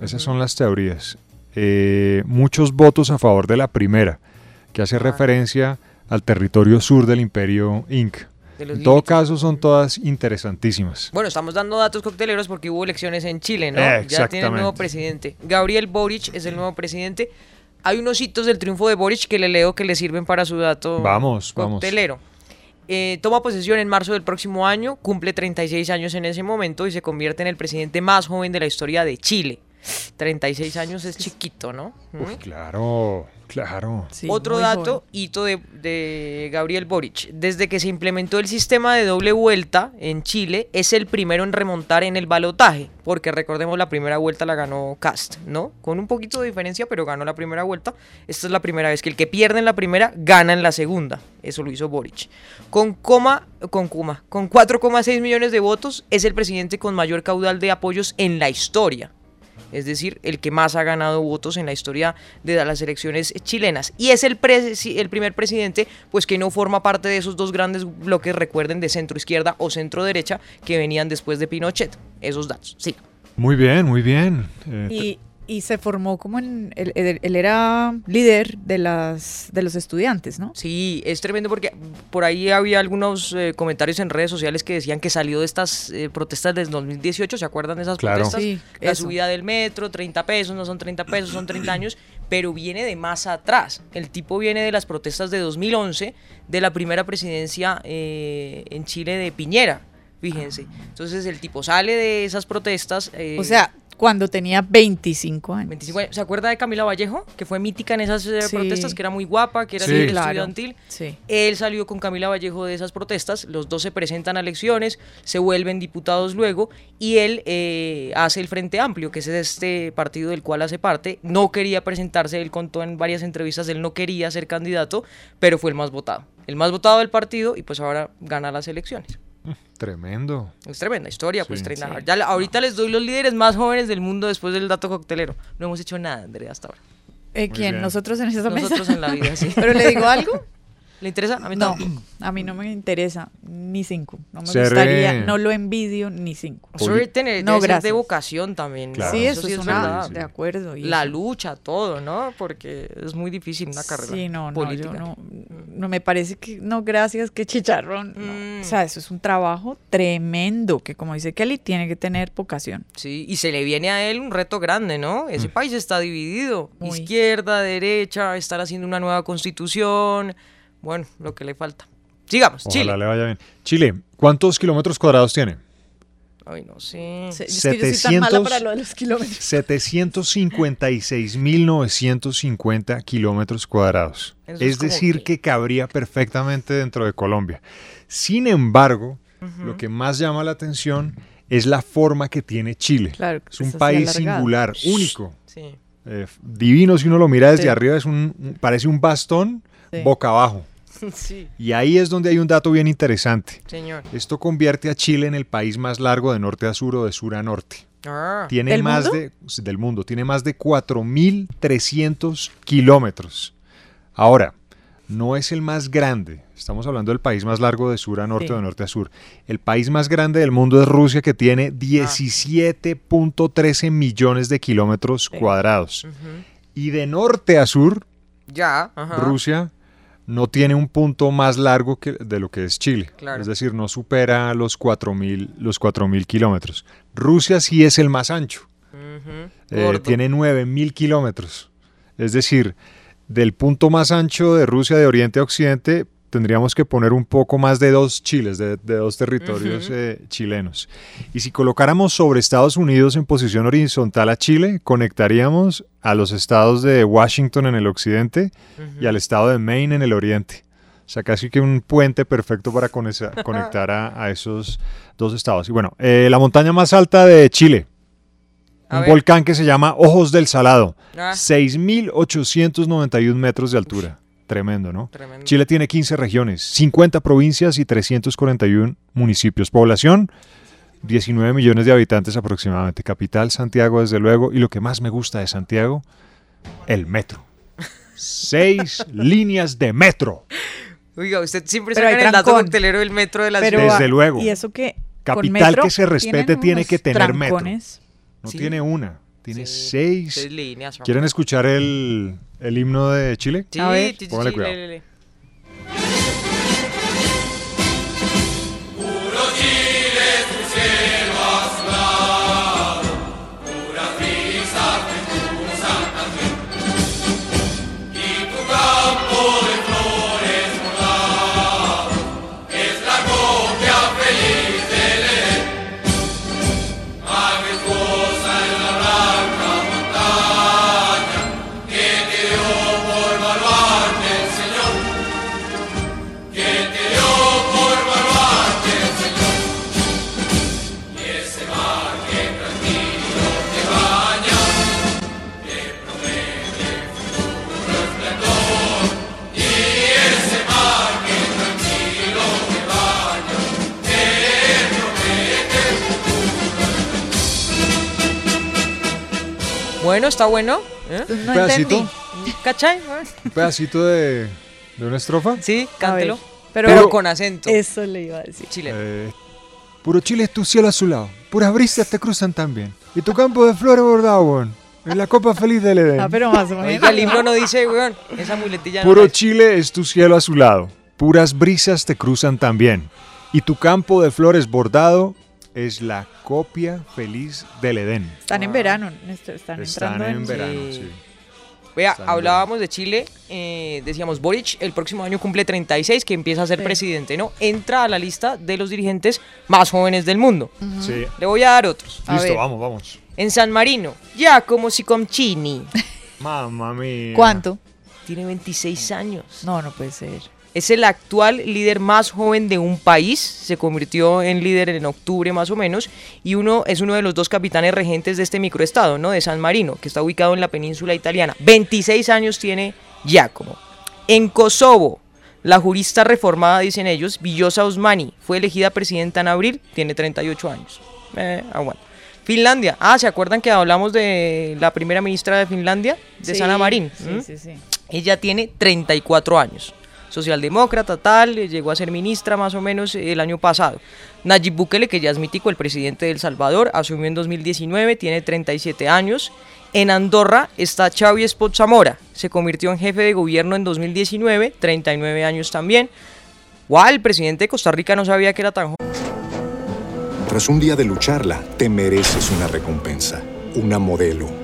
Esas son las teorías. Eh, muchos votos a favor de la primera, que hace referencia al territorio sur del imperio inca. En todo límites. caso, son todas interesantísimas. Bueno, estamos dando datos cocteleros porque hubo elecciones en Chile, ¿no? Ya tiene el nuevo presidente. Gabriel Boric es el nuevo presidente. Hay unos hitos del triunfo de Boric que le leo que le sirven para su dato Vamos, vamos. coctelero. Eh, toma posesión en marzo del próximo año, cumple 36 años en ese momento y se convierte en el presidente más joven de la historia de Chile. 36 años es chiquito, ¿no? Uf, ¿Mm? claro, claro. Otro dato, hito de, de Gabriel Boric. Desde que se implementó el sistema de doble vuelta en Chile, es el primero en remontar en el balotaje, porque recordemos la primera vuelta la ganó Cast, ¿no? Con un poquito de diferencia, pero ganó la primera vuelta. Esta es la primera vez que el que pierde en la primera gana en la segunda. Eso lo hizo Boric. Con coma, con Kuma, con 4,6 millones de votos, es el presidente con mayor caudal de apoyos en la historia es decir, el que más ha ganado votos en la historia de las elecciones chilenas. Y es el, el primer presidente pues que no forma parte de esos dos grandes bloques, recuerden, de centro izquierda o centro derecha, que venían después de Pinochet. Esos datos, sí. Muy bien, muy bien. Eh, Y, y se formó como en. Él, él- él era líder de, las, de los estudiantes, ¿no? Sí, es tremendo porque por ahí había algunos eh, comentarios en redes sociales que decían que salió de estas eh, protestas del 2018, ¿se acuerdan de esas Claro. protestas? Sí, La eso. subida del metro, 30 pesos, no son 30 pesos, son 30 años, pero viene de más atrás. El tipo viene de las protestas de 2011, de la primera presidencia eh, en Chile de Piñera, fíjense. Entonces el tipo sale de esas protestas. eh, O sea, cuando tenía 25 años. 25 años. ¿Se acuerda de Camila Vallejo? Que fue mítica en esas eh, Sí. protestas, que era muy guapa, que era Sí. líder Claro. estudiantil. Sí. Él salió con Camila Vallejo de esas protestas, los dos se presentan a elecciones, se vuelven diputados luego y él eh, hace el Frente Amplio, que es este partido del cual hace parte. No quería presentarse, él contó en varias entrevistas, él no quería ser candidato, pero fue el más votado. El más votado del partido y pues ahora gana las elecciones. Tremendo. Es tremenda historia, pues Sí. 30. Ya, ahorita les doy los líderes más jóvenes del mundo después del dato coctelero. No hemos hecho nada, Andrea, hasta ahora. Eh, ¿Quién? Nosotros en esa mesa. Nosotros en la vida, sí. Pero le digo algo. ¿Le interesa? A mí No, tampoco. a mí no me interesa ni cinco. No me gustaría, no lo envidio ni cinco. Debe tener, No, de vocación también. Claro. Sí, eso, sí es una, verdad. de acuerdo. y La eso- lucha, todo, ¿no? Porque es muy difícil una carrera Sí, no, no, política. yo no, no me parece que, no, gracias, que chicharrón. no. Mm. O sea, eso es un trabajo tremendo, que como dice Kelly, tiene que tener vocación. Sí, y se le viene a él un reto grande, ¿no? Ese país está dividido. Muy. Izquierda, derecha, estar haciendo una nueva constitución. Bueno, lo que le falta. Sigamos, Ojalá Chile. le vaya bien. Chile, ¿cuántos kilómetros cuadrados tiene? Ay, no sé. Se- es que yo soy tan mala 700 para lo de los kilómetros. 756.950 kilómetros cuadrados. Es, decir, que- que cabría perfectamente dentro de Colombia. Sin embargo, lo que más llama la atención es la forma que tiene Chile. Claro, es un país singular, único. Sí. eh, divino si uno lo mira desde Sí. arriba, es un, parece un bastón Sí. boca abajo. sí, Y ahí es donde hay un dato bien interesante. señor. Esto convierte a Chile en el país más largo de norte a sur o de sur a norte. Ah, Tiene ¿Del más mundo? de del mundo, tiene más de 4300 kilómetros. Ahora, no es el más grande. Estamos hablando del país más largo de sur a norte Sí. o de norte a sur. El país más grande del mundo es Rusia, que tiene Ah. 17.13 millones de kilómetros Sí. cuadrados. Y de norte a sur, Ya, ajá. Rusia no tiene un punto más largo que, de lo que es Chile. Claro. Es decir, no supera los 4.000 los 4.000 kilómetros. Rusia sí es el más ancho. Ujú. Eh, Gordo. tiene 9.000 kilómetros. Es decir, del punto más ancho de Rusia de oriente a occidente tendríamos que poner un poco más de dos chiles, de, de dos territorios eh, chilenos. Y si colocáramos sobre Estados Unidos en posición horizontal a Chile, conectaríamos a los estados de Washington en el occidente y al estado de Maine en el oriente. O sea, casi que un puente perfecto para conectar a, a esos dos estados. Y bueno, eh, la montaña más alta de Chile, A un ver. volcán que se llama Ojos del Salado, Ah. 6.891 metros de altura. Tremendo, ¿no? Tremendo. Chile tiene 15 regiones, 50 provincias y 341 municipios. Población, 19 millones de habitantes aproximadamente. Capital, Santiago, desde luego. Y lo que más me gusta de Santiago, el metro. Seis líneas de metro. Oiga, usted siempre saca el dato coctelero del metro de la Pero, ciudad. Desde luego. Y eso que. con Capital metro que se respete tiene que tener metro. trancones. No Sí. tiene una, tiene Sí, seis. seis líneas. ¿Quieren escuchar el, el himno de Chile? Sí, A ver. sí, Bueno, está bueno. ¿eh? No pedacito. entendí. ¿Cachai? Un pedacito de, de una estrofa. Sí, cántelo. Pero, pero- con acento. Eso le iba a decir. chileno. Eh, puro Chile es tu cielo azulado. Puras brisas te cruzan también. Y tu campo de flores bordado, weón. En la copa feliz del Edén. Ah, pero más o menos. Oiga, el himno no dice, weón. Esa muletilla no Puro. Chile es tu cielo azulado. Puras brisas te cruzan también. Y tu campo de flores bordado es la copia feliz del Edén. Están en verano, Néstor, están, Están entrando en en... verano, Sí. sí. Vea, Están hablábamos de Chile, eh, decíamos Boric el próximo año cumple 36, que empieza a ser Sí. presidente, ¿no? Entra a la lista de los dirigentes más jóvenes del mundo. Sí. Le voy a dar otros. A Listo, ver. vamos, vamos. En San Marino, Giacomo Sicomcini. Mamma mía. ¿Cuánto? Tiene 26 años. No, no puede ser. Es el actual líder más joven de un país. Se convirtió en líder en octubre más o menos. Y uno es uno de los dos capitanes regentes de este microestado, ¿no? De San Marino, que está ubicado en la península italiana. 26 años tiene Giacomo. En Kosovo, la jurista reformada, dicen ellos, Villosa Osmani, fue elegida presidenta en abril, tiene 38 años. Eh, aguanta. Finlandia. Ah, ¿se acuerdan que hablamos de la primera ministra de Finlandia? De Sí, Sana Marín. Sí, ¿Mm? sí, sí. Ella tiene 34 años. Socialdemócrata, tal, eh, llegó a ser ministra más o menos eh, el año pasado. Nayib Bukele, que ya es mítico, el presidente de El Salvador, asumió en 2019, tiene 37 años. En Andorra está Xavi Espot Zamora, se convirtió en jefe de gobierno en 2019, 39 años también. Guau, el presidente de Costa Rica no sabía que era tan joven. Tras un día de lucharla, te mereces una recompensa, una modelo,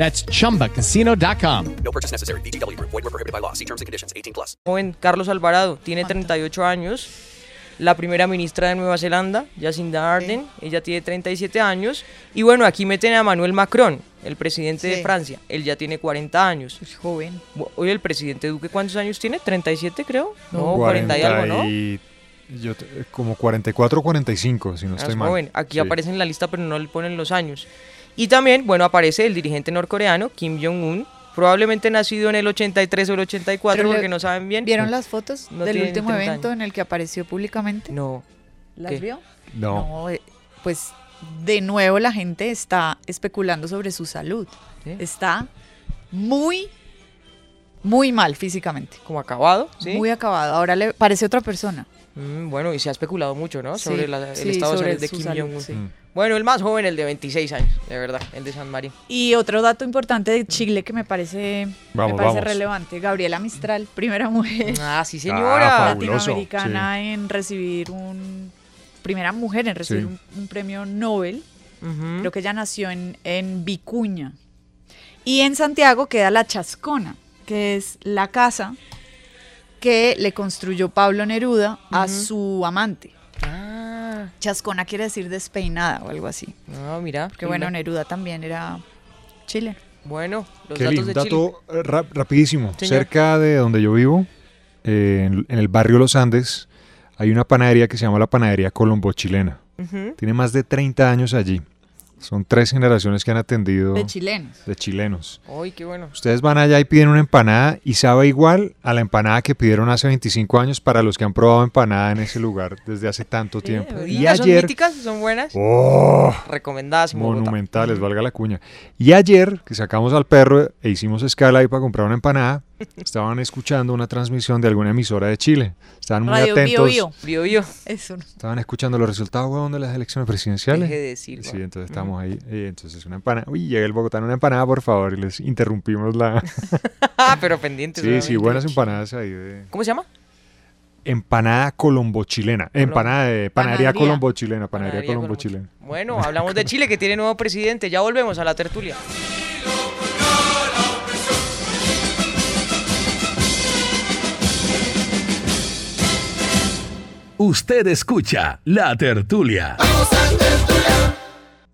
That's chumbacasino.com. No purchase necessary. VGW Group. Void were prohibited by law. See terms and conditions. 18 plus. joven Carlos Alvarado, tiene 38 años. La primera ministra de Nueva Zelanda, Jacinda Ardern, ella tiene 37 años. Y bueno, aquí meten a Manuel Macron, el presidente de Sí. Francia. Él ya tiene 40 años. Es joven. Oye, el presidente Duque, ¿cuántos años tiene? ¿37 creo? No, 40 y algo, ¿no? y- yo te- como 44 o 45, si no Ah, estoy es mal. joven. Aquí Sí. aparece en la lista, pero no le ponen los años. Y también, bueno, aparece el dirigente norcoreano, Kim Jong-un, probablemente nacido en el 83 o el 84, Pero le- porque no saben bien. ¿Vieron las fotos No del último 30 evento años. en el que apareció públicamente? No. ¿Las ¿Qué? vio? No. eh, pues de nuevo la gente está especulando sobre su salud. Está muy, muy mal físicamente. Como acabado, ¿sí? Muy acabado. Ahora le parece otra persona. Mm, bueno, y se ha especulado mucho, ¿no? Sí, Sobre la- el sí, estado sobre de salud de Kim Jong-un. Bueno, el más joven, el de 26 años, de verdad, el de San Marín. Y otro dato importante de Chile que me parece, Vamos, me parece vamos. relevante, Gabriela Mistral, primera mujer Ah, sí, señora. Ah, fabuloso, latinoamericana en recibir un primera mujer en recibir Sí. un, un premio Nobel. Creo que ella nació en, en Vicuña. Y en Santiago queda la Chascona, que es la casa que le construyó Pablo Neruda a su amante. Ah, Chascona quiere decir despeinada o algo así. no, mira. Porque bueno, Neruda también era chileno. Bueno, los Kelly, datos un de Chile. dato eh, ra- rapidísimo. Señor. Cerca de donde yo vivo, eh, en, en el barrio Los Andes, hay una panadería que se llama la Panadería Colombo Chilena. Tiene más de 30 años allí. Son tres generaciones que han atendido De chilenos. de chilenos. Ay, qué bueno. Ustedes van allá y piden una empanada y sabe igual a la empanada que pidieron hace 25 años para los que han probado empanada en ese lugar desde hace tanto tiempo. y Diga, ¿Son ayer, míticas? ¿Son buenas? ¡Oh! Recomendadas Bogotá. monumentales, valga la cuña. Y ayer que sacamos al perro e hicimos escala ahí para comprar una empanada, estaban escuchando una transmisión de alguna emisora de Chile. Estaban muy Radio Bio atentos. Bio. Bio, bio. Eso. Estaban escuchando los resultados huevón, de las elecciones presidenciales. Deje de decir, Sí, entonces estamos ahí. eh, entonces una empanada. Uy, llega el bogotano una empanada, por favor. Y les interrumpimos la. Ah, pero pendientes. sí, sí, buenas empanadas ahí de. ¿Cómo se llama? Empanada colombo chilena. Empanada de panadería Panadería. colombo chilena. Panadería Panadería colombo Colombo chilena. Bueno, hablamos de Chile que tiene nuevo presidente. Ya volvemos a la tertulia. Usted escucha La Tertulia.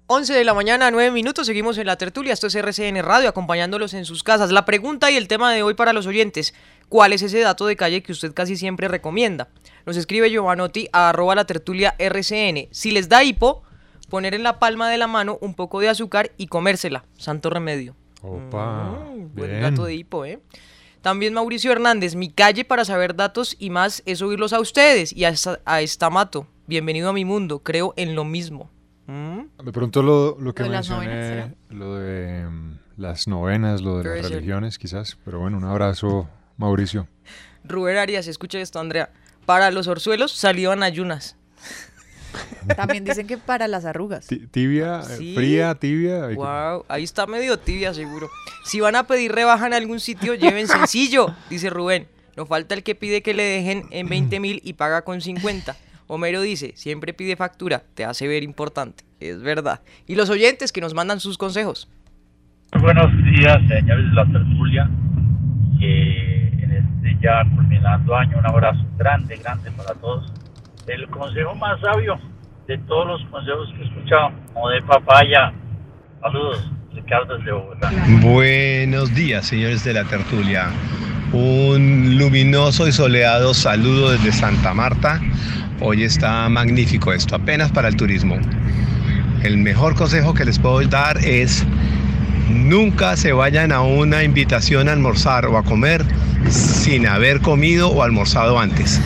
11 de la mañana, 9 minutos, seguimos en la tertulia. Esto es RCN Radio, acompañándolos en sus casas. La pregunta y el tema de hoy para los oyentes: ¿Cuál es ese dato de calle que usted casi siempre recomienda? Nos escribe Giovanotti a arroba la tertulia RCN. Si les da hipo, poner en la palma de la mano un poco de azúcar y comérsela. Santo remedio. Opa. Buen bien. dato de hipo, ¿eh? También Mauricio Hernández, mi calle para saber datos y más es oírlos a ustedes y a, esta, a Estamato. Bienvenido a mi mundo, creo en lo mismo. ¿Mm? De pronto lo, lo que Lo de las mencioné, novenas, lo de mm, las novenas, lo de las ser. religiones, quizás. Pero bueno, un abrazo, Mauricio. Rubén Arias, escucha esto, Andrea. Para los orzuelos salieron ayunas. También dicen que para las arrugas. Ti- Tibia, eh, ¿Sí? fría, tibia. Wow, ahí está medio tibia, seguro. Si van a pedir rebaja en algún sitio, lleven sencillo, dice Rubén. No falta el que pide que le dejen en 20 mil y paga con 50. Homero dice, siempre pide factura, te hace ver importante. Es verdad. Y los oyentes que nos mandan sus consejos. Buenos días, señores de la tertulia. Que en este ya culminando año, un abrazo grande, grande para todos. El consejo más sabio de todos los consejos que he escuchado, como de papaya. Saludos, Ricardo desde Bogotá. Buenos días, señores de la tertulia. Un luminoso y soleado saludo desde Santa Marta. Hoy está magnífico esto, apenas para el turismo. El mejor consejo que les puedo dar es nunca se vayan a una invitación a almorzar o a comer sin haber comido o almorzado antes.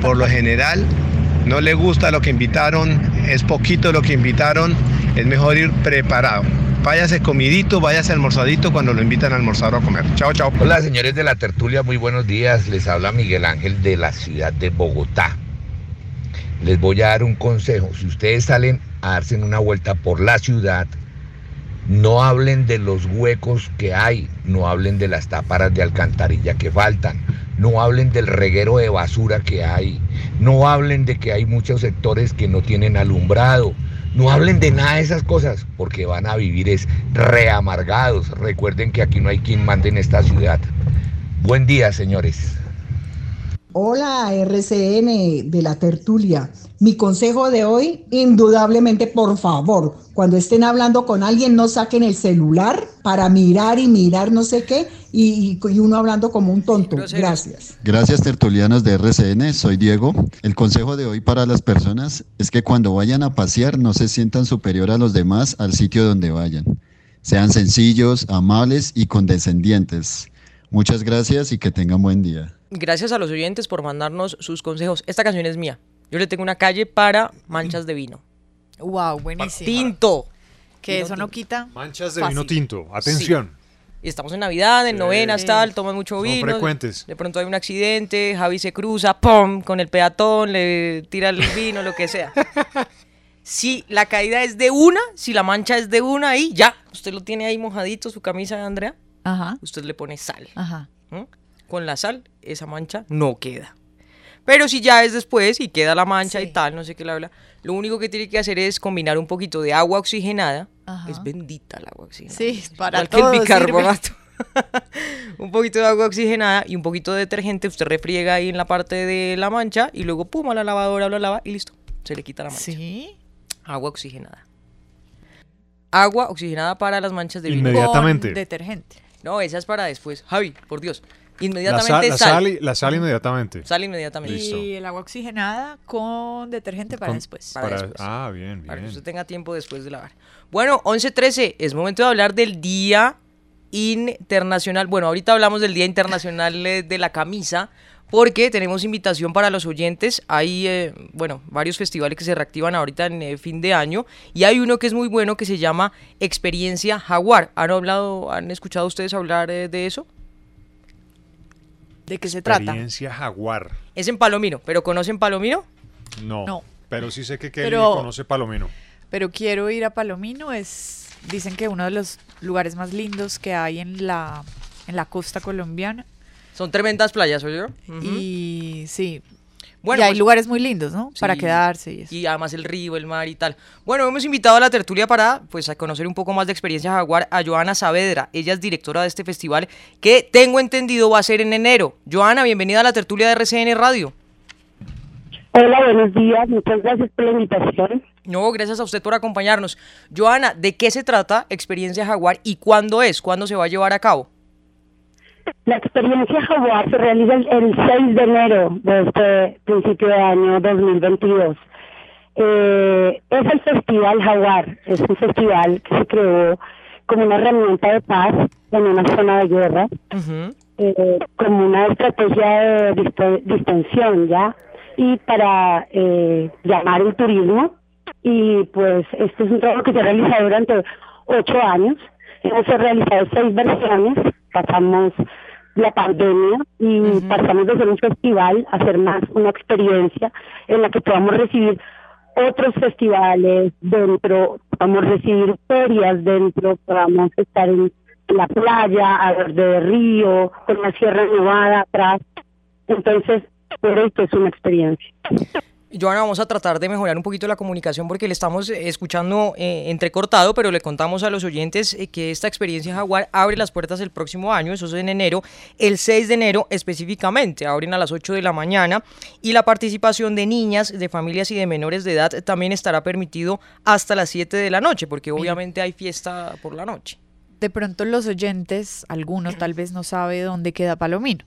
Por lo general, no le gusta lo que invitaron, es poquito lo que invitaron, es mejor ir preparado. Váyase comidito, váyase almorzadito cuando lo invitan a almorzar o a comer. Chao, chao. Hola señores de la tertulia, muy buenos días. Les habla Miguel Ángel de la ciudad de Bogotá. Les voy a dar un consejo. Si ustedes salen a darse una vuelta por la ciudad, no hablen de los huecos que hay, no hablen de las táparas de alcantarilla que faltan, no hablen del reguero de basura que hay, no hablen de que hay muchos sectores que no tienen alumbrado, no hablen de nada de esas cosas, porque van a vivir es reamargados. Recuerden que aquí no hay quien mande en esta ciudad. Buen día, señores. Hola RCN de la tertulia. Mi consejo de hoy, indudablemente, por favor, cuando estén hablando con alguien, no saquen el celular para mirar y mirar no sé qué y, y uno hablando como un tonto. Gracias. Gracias tertulianos de RCN, soy Diego. El consejo de hoy para las personas es que cuando vayan a pasear no se sientan superior a los demás al sitio donde vayan. Sean sencillos, amables y condescendientes. Muchas gracias y que tengan buen día. Gracias a los oyentes por mandarnos sus consejos. Esta canción es mía. Yo le tengo una calle para manchas de vino. Wow, buenísimo. Tinto. Que Vino eso no quita. Manchas de Fácil. vino tinto. Atención. Y estamos en Navidad, en Sí. novenas, tal, toman mucho Son vino. frecuentes. De pronto hay un accidente, Javi se cruza, ¡pum! con el peatón, le tira el vino, lo que sea. Si la caída es de una, si la mancha es de una, ahí ya. Usted lo tiene ahí mojadito, su camisa, Andrea. Ajá. Usted le pone sal. Ajá. ¿m? Con la sal, esa mancha no queda. Pero si ya es después y queda la mancha y tal, no sé qué la habla, lo único que tiene que hacer es combinar un poquito de agua oxigenada. Ajá. Es bendita el agua oxigenada. Sí, para Igual que el todo sirve. bicarbonato. un poquito de agua oxigenada y un poquito de detergente, usted refriega ahí en la parte de la mancha y luego pum a la lavadora lo lava y listo, se le quita la mancha. Sí. Agua oxigenada. Agua oxigenada para las manchas de vino. Inmediatamente. Con detergente. No, esa es para después. Javi, por Dios. La Inmediatamente sal, la sal. y- la sal inmediatamente. Sal inmediatamente. Y el agua oxigenada con detergente para Con- después. Para para- después. ah, bien, Para que bien. usted tenga tiempo después de lavar. Bueno, 11.13, es momento de hablar del Día Internacional. Bueno, ahorita hablamos del Día Internacional eh, de la Camisa, porque tenemos invitación para los oyentes. Hay, eh, bueno, varios festivales que se reactivan ahorita en eh, fin de año, y hay uno que es muy bueno que se llama Experiencia Jaguar. ¿Han hablado, han escuchado ustedes hablar eh, de eso? ¿De qué se trata? Experiencia Jaguar. Es en Palomino, pero ¿conocen Palomino? No. No. Pero sí sé que Kelly Pero- conoce Palomino. Pero quiero ir a Palomino. Es, dicen que uno de los lugares más lindos que hay en la, en la costa colombiana. Son tremendas playas, ¿oye? Y sí. Bueno, y hay pues- lugares muy lindos, ¿no? Para quedarse y eso. Y además el río, el mar y tal. Bueno, hemos invitado a la tertulia para pues a conocer un poco más de experiencia Jaguar a Joana Saavedra. Ella es directora de este festival que tengo entendido va a ser en enero. Joana, bienvenida a la tertulia de RCN Radio. Hola, buenos días. Muchas gracias por la invitación. No, gracias a usted por acompañarnos. Joana, ¿de qué se trata Experiencia Jaguar y cuándo es? ¿Cuándo se va a llevar a cabo? La experiencia Jaguar se realiza el, el 6 de enero de este principio de año 2022. Eh, es el Festival Jaguar. Es un festival que se creó como una herramienta de paz en una zona de guerra, eh, como una estrategia de distensión, ¿ya? Y para eh, llamar el turismo. Y pues este es un trabajo que se ha realizado durante ocho años. Hemos realizado seis versiones, pasamos la pandemia y pasamos de ser un festival a ser más una experiencia en la que podamos recibir otros festivales dentro, podamos recibir ferias dentro, podamos estar en la playa, a ver de río, con la Sierra Nevada atrás. Entonces, por esto es una experiencia. Joana, vamos a tratar de mejorar un poquito la comunicación porque le estamos eh, escuchando eh, entrecortado, pero le contamos a los oyentes eh, que esta experiencia Jaguar abre las puertas el próximo año, eso es en enero, el 6 de enero específicamente, abren a las 8 de la mañana y la participación de niñas, de familias y de menores de edad también estará permitido hasta las 7 de la noche, porque obviamente hay fiesta por la noche. De pronto los oyentes, algunos tal vez no sabe dónde queda Palomino.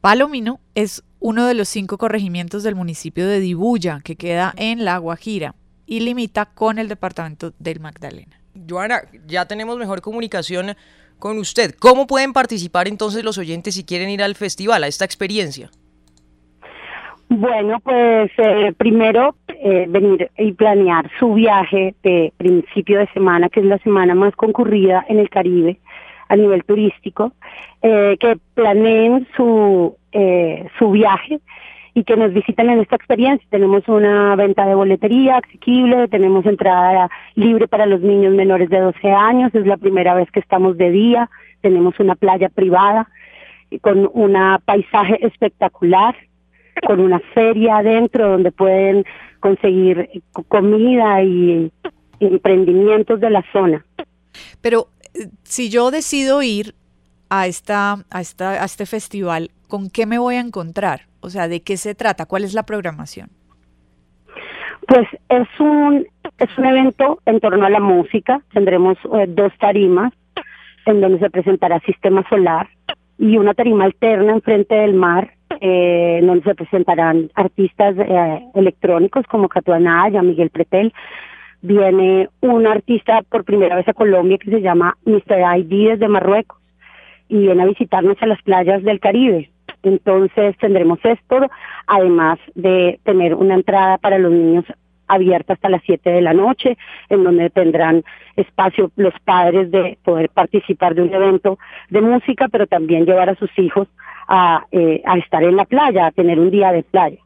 Palomino es uno de los cinco corregimientos del municipio de Dibuya, que queda en La Guajira y limita con el departamento del Magdalena. Joana, ya tenemos mejor comunicación con usted. ¿Cómo pueden participar entonces los oyentes si quieren ir al festival, a esta experiencia? Bueno, pues eh, primero eh, venir y planear su viaje de principio de semana, que es la semana más concurrida en el Caribe a nivel turístico, eh, que planeen su, eh, su viaje y que nos visiten en esta experiencia. Tenemos una venta de boletería asequible, tenemos entrada libre para los niños menores de 12 años, es la primera vez que estamos de día, tenemos una playa privada con un paisaje espectacular, con una feria adentro donde pueden conseguir co- comida y emprendimientos de la zona. Pero si yo decido ir a, esta, a, esta, a este festival, ¿con qué me voy a encontrar? O sea, ¿de qué se trata? ¿Cuál es la programación? Pues es un, es un evento en torno a la música. Tendremos eh, dos tarimas en donde se presentará Sistema Solar y una tarima alterna enfrente del mar eh, donde se presentarán artistas eh, electrónicos como Catuanaya, Miguel Pretel, viene un artista por primera vez a Colombia que se llama Mr. ID desde Marruecos y viene a visitarnos a las playas del Caribe. Entonces tendremos esto, además de tener una entrada para los niños abierta hasta las 7 de la noche, en donde tendrán espacio los padres de poder participar de un evento de música, pero también llevar a sus hijos a, eh, a estar en la playa, a tener un día de playa.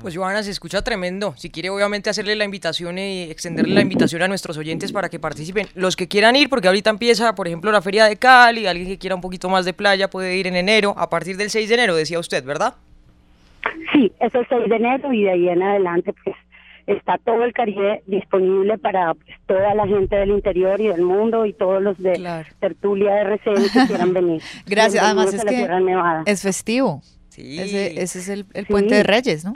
Pues Joana, se escucha tremendo. Si quiere, obviamente, hacerle la invitación y extenderle la invitación a nuestros oyentes para que participen. Los que quieran ir, porque ahorita empieza, por ejemplo, la Feria de Cali, alguien que quiera un poquito más de playa puede ir en enero, a partir del 6 de enero, decía usted, ¿verdad? Sí, es el 6 de enero y de ahí en adelante, pues está todo el Caribe disponible para pues, toda la gente del interior y del mundo y todos los de tertulia de RCN que quieran venir. Gracias, además es que es festivo. Ese, ese es el, el puente Sí. de Reyes, ¿no?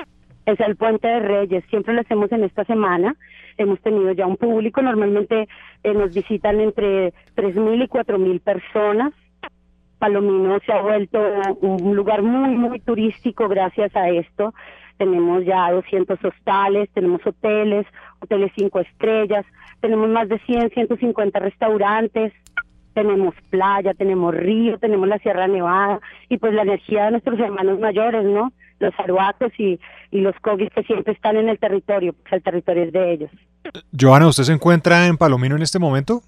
Es el Puente de Reyes, siempre lo hacemos en esta semana. Hemos tenido ya un público, normalmente eh, nos visitan entre 3.000 y 4.000 personas. Palomino se ha vuelto un lugar muy, muy turístico gracias a esto. Tenemos ya 200 hostales, tenemos hoteles, hoteles cinco estrellas, tenemos más de 100, 150 restaurantes, tenemos playa, tenemos río, tenemos la Sierra Nevada y pues la energía de nuestros hermanos mayores, ¿no? Los aruacos y, y los cogis que siempre están en el territorio, pues el territorio es de ellos. Joana, ¿usted se encuentra en Palomino en este momento?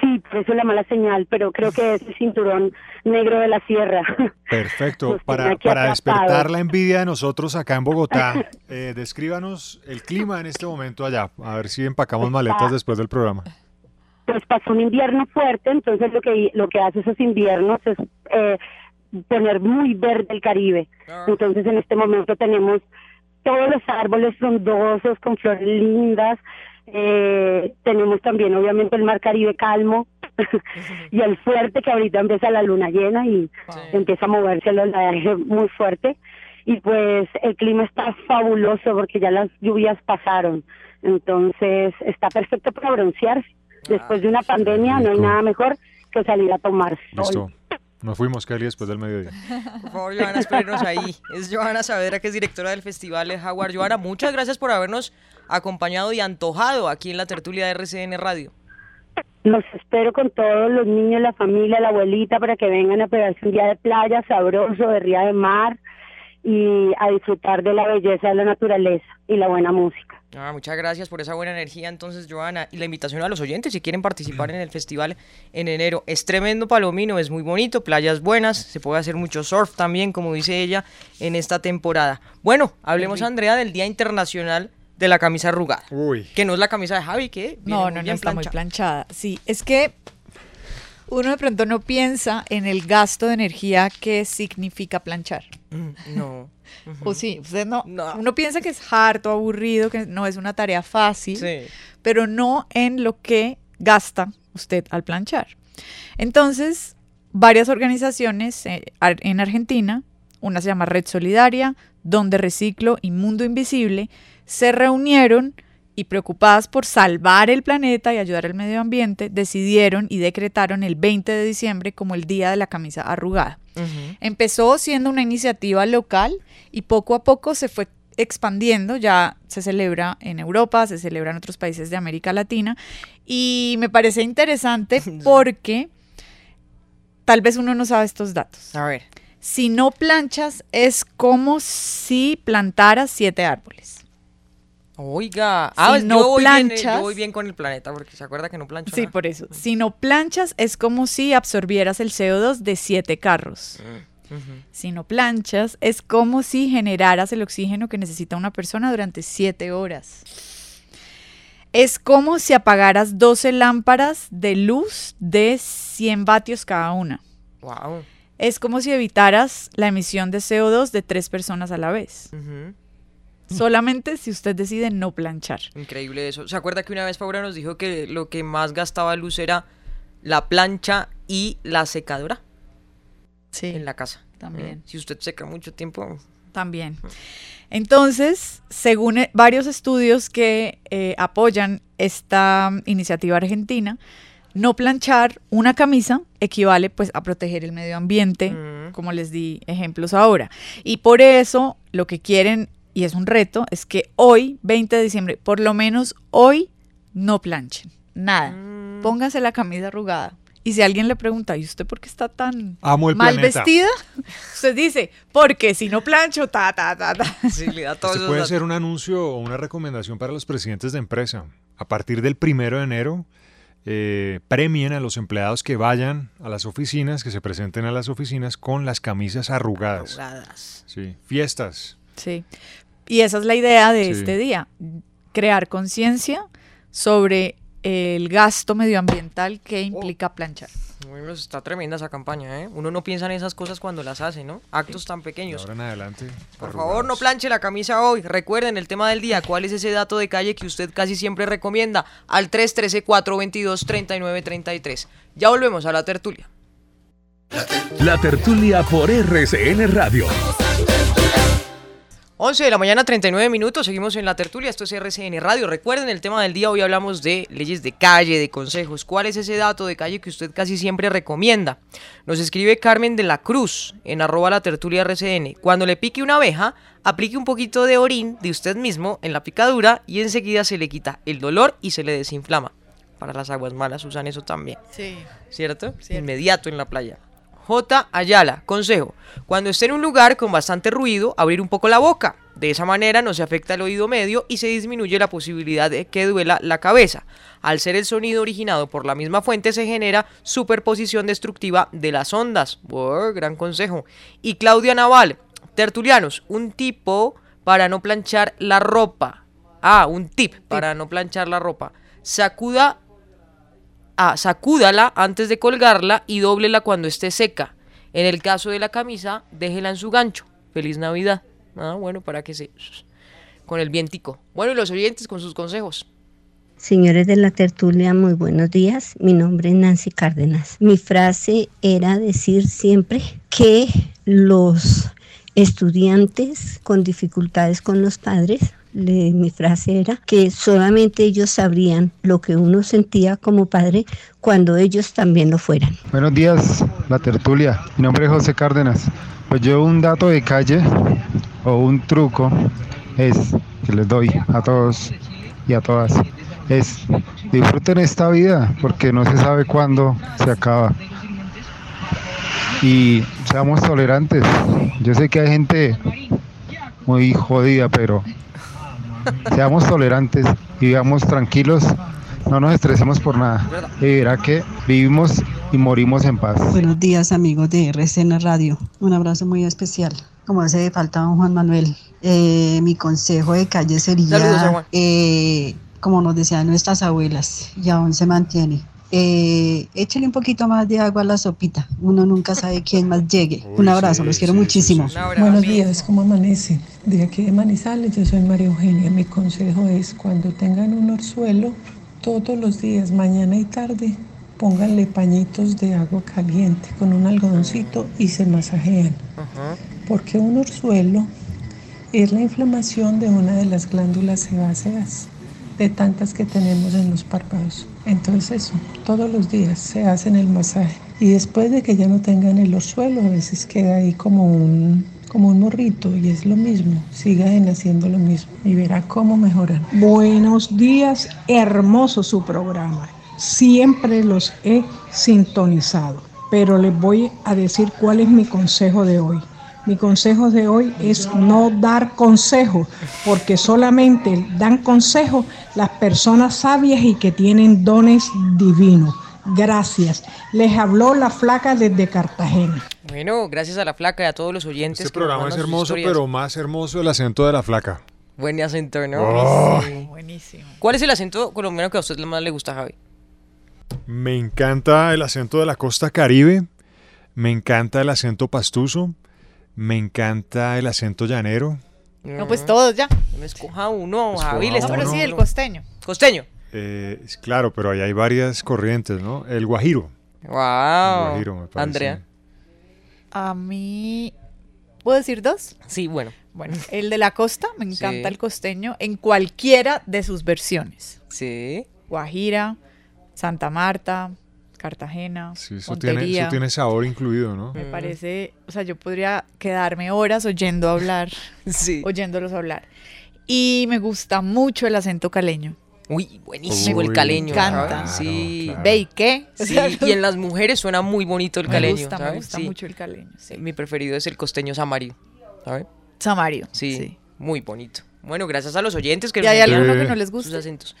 Sí, por eso es la mala señal, pero creo que es el cinturón negro de la sierra. Perfecto. Para, para despertar la envidia de nosotros acá en Bogotá, eh, descríbanos el clima en este momento allá. A ver si empacamos maletas después del programa. Pues pasó un invierno fuerte, entonces lo que lo que hace esos inviernos es eh, poner muy verde el Caribe. Entonces en este momento tenemos todos los árboles frondosos con flores lindas, eh, tenemos también obviamente el mar Caribe calmo y el fuerte que ahorita empieza la luna llena y empieza a moverse el oleaje muy fuerte y pues el clima está fabuloso porque ya las lluvias pasaron, entonces está perfecto para broncearse. Después de una pandemia no hay nada mejor que salir a tomar sol. Listo. Nos fuimos, Kelly, después del mediodía. Por favor, Joana, espérenos ahí. Es Joana Saavedra, que es directora del Festival de Jaguar. Joana, muchas gracias por habernos acompañado y antojado aquí en la tertulia de RCN Radio. Los espero con todos los niños, la familia, la abuelita, para que vengan a pegarse un día de playa sabroso, de ría de mar y a disfrutar de la belleza de la naturaleza y la buena música. Ah, muchas gracias por esa buena energía, entonces, Joana. Y la invitación a los oyentes, si quieren participar en el festival en enero. Es tremendo Palomino, es muy bonito, playas buenas, se puede hacer mucho surf también, como dice ella, en esta temporada. Bueno, hablemos, Andrea, del Día Internacional de la Camisa Arrugada. Uy. Que no es la camisa de Javi, que viene No, muy no, no bien está muy planchada. Sí, es que uno de pronto no piensa en el gasto de energía que significa planchar. Mm, No. O sí, usted no, uno piensa que es harto, aburrido, que no es una tarea fácil, pero no en lo que gasta usted al planchar. Entonces, varias organizaciones eh, en Argentina, una se llama Red Solidaria, Donde Reciclo y Mundo Invisible, se reunieron y preocupadas por salvar el planeta y ayudar al medio ambiente, decidieron y decretaron el 20 de diciembre como el Día de la Camisa Arrugada. Empezó siendo una iniciativa local y poco a poco se fue expandiendo, ya se celebra en Europa, se celebra en otros países de América Latina y me parece interesante porque tal vez uno no sabe estos datos. A ver. Si no planchas es como si plantaras siete árboles. Oiga, Si ah, no yo, voy bien, eh, planchas- yo voy bien con el planeta, porque se acuerda que no plancho Sí, nada. por eso. Si no planchas es como si absorbieras el CO2 de siete carros. Si no planchas, es como si generaras el oxígeno que necesita una persona durante 7 horas. Es como si apagaras 12 lámparas de luz de 100 vatios cada una. Wow. Es como si evitaras la emisión de CO2 de tres personas a la vez. Solamente si usted decide no planchar. Increíble eso. ¿Se acuerda que una vez Paula nos dijo que lo que más gastaba luz era la plancha y la secadora? Sí. En la casa. También. Eh, Si usted seca mucho tiempo. También. Entonces, según eh, varios estudios que eh, apoyan esta mm, iniciativa argentina, no planchar una camisa equivale pues a proteger el medio ambiente, como les di ejemplos ahora. Y por eso lo que quieren y es un reto, es que hoy, 20 de diciembre, por lo menos hoy, no planchen. Nada. Mm. Póngase la camisa arrugada. Y si alguien le pregunta, ¿y usted por qué está tan Amo mal planeta. vestida? Usted dice, porque si no plancho, ta, ta, ta, ta. Sí, le da todos Este puede datos. ser un anuncio o una recomendación para los presidentes de empresa. A partir del primero de enero, eh, premien a los empleados que vayan a las oficinas, que se presenten a las oficinas con las camisas arrugadas. Arrugadas. Sí, fiestas. Sí. Y esa es la idea de Sí. este día, crear conciencia sobre el gasto medioambiental que implica planchar. Bueno, está tremenda esa campaña, ¿eh? Uno no piensa en esas cosas cuando las hace, ¿no? Actos tan pequeños. Ahora en adelante. Por favor, no planche la camisa hoy. Recuerden el tema del día. ¿Cuál es ese dato de calle que usted casi siempre recomienda? Al 313-422-3933. Ya volvemos a la tertulia. La tertulia por RCN Radio. 11 de la mañana, 39 minutos. Seguimos en la tertulia. Esto es RCN Radio. Recuerden el tema del día. Hoy hablamos de leyes de calle, de consejos. ¿Cuál es ese dato de calle que usted casi siempre recomienda? Nos escribe Carmen de la Cruz en arroba la tertulia RCN. Cuando le pique una abeja, aplique un poquito de orín de usted mismo en la picadura y enseguida se le quita el dolor y se le desinflama. Para las aguas malas usan eso también. Sí. ¿Cierto? Inmediato en la playa. J. Ayala, consejo. Cuando esté en un lugar con bastante ruido, abrir un poco la boca. De esa manera no se afecta el oído medio y se disminuye la posibilidad de que duela la cabeza. Al ser el sonido originado por la misma fuente se genera superposición destructiva de las ondas. Wow, gran consejo. Y Claudia Naval, tertulianos, un tipo para no planchar la ropa. Ah, un tip para no planchar la ropa. Sacuda Sacúdala antes de colgarla y dóblela cuando esté seca. En el caso de la camisa, déjela en su gancho. Feliz Navidad. Ah, bueno, para que se... Con el vientico. Bueno, y los oyentes con sus consejos. Señores de la tertulia, muy buenos días. Mi nombre es Nancy Cárdenas. Mi frase era decir siempre que los estudiantes con dificultades con los padres, mi frase era que solamente ellos sabrían lo que uno sentía como padre cuando ellos también lo fueran. Buenos días, la tertulia. Mi nombre es José Cárdenas. Pues yo un dato de calle o un truco es que les doy a todos y a todas es disfruten esta vida porque no se sabe cuándo se acaba. Y seamos tolerantes. Yo sé que hay gente muy jodida, pero seamos tolerantes y vivamos tranquilos. No nos estresemos por nada. Y verá que vivimos y morimos en paz. Buenos días amigos de RCN Radio, un abrazo muy especial. Como hace falta don Juan Manuel, eh, mi consejo de calle sería, eh, como nos decían nuestras abuelas, y aún se mantiene, eh, échale un poquito más de agua a la sopita, uno nunca sabe quién más llegue. un abrazo, los quiero muchísimo. Buenos días, ¿cómo amanece? De aquí de Manizales, yo soy María Eugenia. Mi consejo es cuando tengan un orzuelo, todos los días, mañana y tarde, pónganle pañitos de agua caliente con un algodoncito y se masajean. Porque un orzuelo es la inflamación de una de las glándulas sebáceas, de tantas que tenemos en los párpados. Entonces todos los días se hacen el masaje. Y después de que ya no tengan el orzuelo, a veces queda ahí como un, como un morrito y es lo mismo. Sigan haciendo lo mismo y verá cómo mejoran. Buenos días, hermoso su programa. Siempre los he sintonizado, pero les voy a decir cuál es mi consejo de hoy. Mi consejo de hoy es no dar consejo, porque solamente dan consejo las personas sabias y que tienen dones divinos. Gracias. Les habló la flaca desde Cartagena. Bueno, gracias a la flaca y a todos los oyentes. Este programa es hermoso, pero más hermoso el acento de la flaca. Buen acento, ¿no? Oh. Sí. Buenísimo. ¿Cuál es el acento colombiano que a usted más le gusta, Javi? Me encanta el acento de la costa caribe, me encanta el acento pastuso, me encanta el acento llanero. No, pues todos ya. Me escoja uno, Escoja Javi. le No, pero sí, el costeño. Costeño. Eh, es claro, pero ahí hay varias corrientes, ¿no? El guajiro. Wow. Guajiro, me parece. Andrea. A mí, ¿puedo decir dos? Sí, bueno. Bueno, el de la costa, me encanta Sí. el costeño en cualquiera de sus versiones. Sí. Guajira, Santa Marta, Cartagena, Sí, eso tiene, eso tiene sabor incluido, ¿no? Me parece, o sea, yo podría quedarme horas oyendo hablar, Sí. oyéndolos hablar. Y me gusta mucho el acento caleño. Uy, buenísimo el Uy, caleño. me encanta. ¿sabes? Sí. Ve y qué. Sí, y en las mujeres suena muy bonito el Me caleño. gusta, me gusta Sí. mucho el caleño, sí. Mi preferido es el costeño samario. ¿sabes? Samario. Sí, muy bonito. Bueno, gracias a los oyentes que ¿Y hay alguno que no les sus guste? acentos.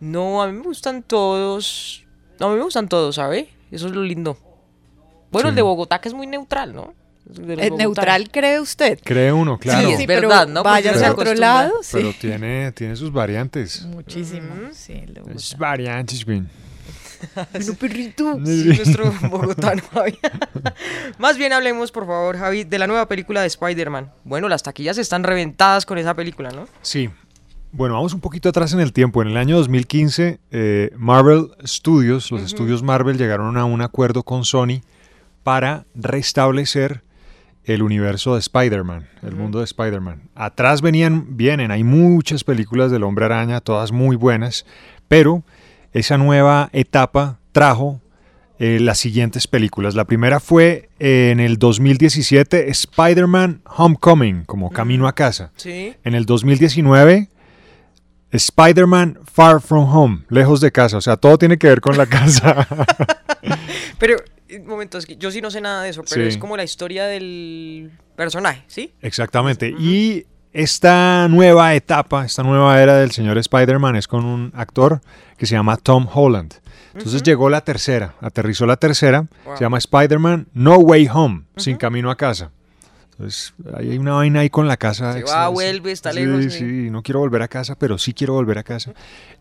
No, a mí me gustan todos. No, a mí me gustan todos, ¿sabe? Eso es lo lindo. Bueno, el Sí. de Bogotá que es muy neutral, ¿no? ¿Es neutral cree usted? Cree uno, claro. Sí, es verdad, ¿no? Váyase a otro lado, sí. Pero tiene, tiene sus variantes. Muchísimo, sí, el de Bogotá. Es variantes, bien. Bueno, perrito. Sí, nuestro bogotano, Javi. Más bien hablemos, por favor, Javi, de la nueva película de Spider-Man. Bueno, las taquillas están reventadas con esa película, ¿no? Sí. Bueno, vamos un poquito atrás en el tiempo. En el año 2015, eh, Marvel Studios, los estudios Marvel llegaron a un acuerdo con Sony para restablecer el universo de Spider-Man, el mundo de Spider-Man. Atrás venían, vienen, hay muchas películas del Hombre Araña, todas muy buenas, pero esa nueva etapa trajo eh, las siguientes películas. La primera fue eh, en el 2017, Spider-Man Homecoming, como Camino a casa. Sí. En el 2019, Spider-Man Far From Home, lejos de casa. O sea, todo tiene que ver con la casa. Pero, un momento, es que yo sí no sé nada de eso, pero Sí. es como la historia del personaje, ¿sí? Exactamente. Y esta nueva etapa, esta nueva era del señor Spider-Man es con un actor que se llama Tom Holland. Entonces llegó la tercera, aterrizó la tercera, Wow. se llama Spider-Man No Way Home, sin camino a casa. Entonces, ahí hay una vaina ahí con la casa. Se va, vuelve, está sí, lejos, Sí, sí. no quiero volver a casa, pero sí quiero volver a casa.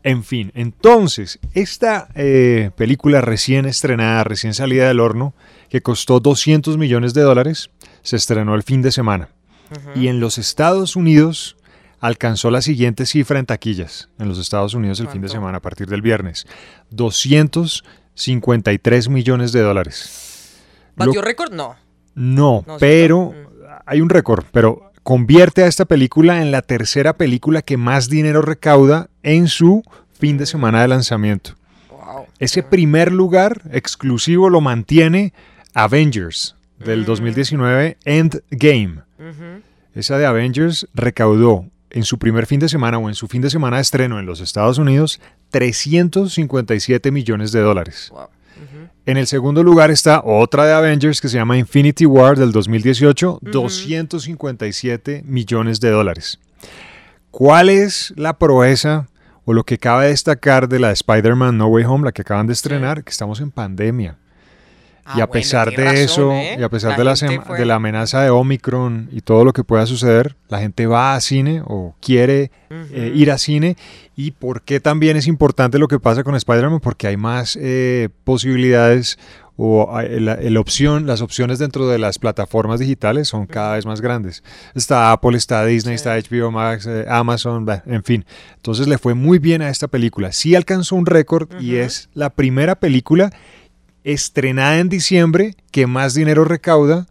En fin, entonces, esta eh, película recién estrenada, recién salida del horno, que costó 200 millones de dólares, se estrenó el fin de semana. Y en los Estados Unidos alcanzó la siguiente cifra en taquillas. En los Estados Unidos el fin de semana, a partir del viernes. 253 millones de dólares. ¿Batió récord? No. no, No, pero hay un récord, pero convierte a esta película en la tercera película que más dinero recauda en su fin de semana de lanzamiento. Ese primer lugar exclusivo lo mantiene Avengers del 2019 Endgame. Esa de Avengers recaudó en su primer fin de semana o en su fin de semana de estreno en los Estados Unidos 357 millones de dólares. En el segundo lugar está otra de Avengers que se llama Infinity War del 2018, 257 millones de dólares. ¿Cuál es la proeza o lo que cabe destacar de la de Spider-Man No Way Home, la que acaban de estrenar? Que estamos en pandemia. Y a bueno, pesar de razón, eso, ¿eh? y a pesar La de, la, de amenaza de Omicron y todo lo que pueda suceder, la gente va a cine o quiere eh, ir a cine. ¿Y por qué también es importante lo que pasa con Spider-Man? Porque hay más eh, posibilidades o hay- la, la opción, las opciones dentro de las plataformas digitales son cada vez más grandes. Está Apple, está Disney, está HBO Max, eh, Amazon, en fin. Entonces le fue muy bien a esta película. Sí alcanzó un récord y es la primera película estrenada en diciembre que más dinero recauda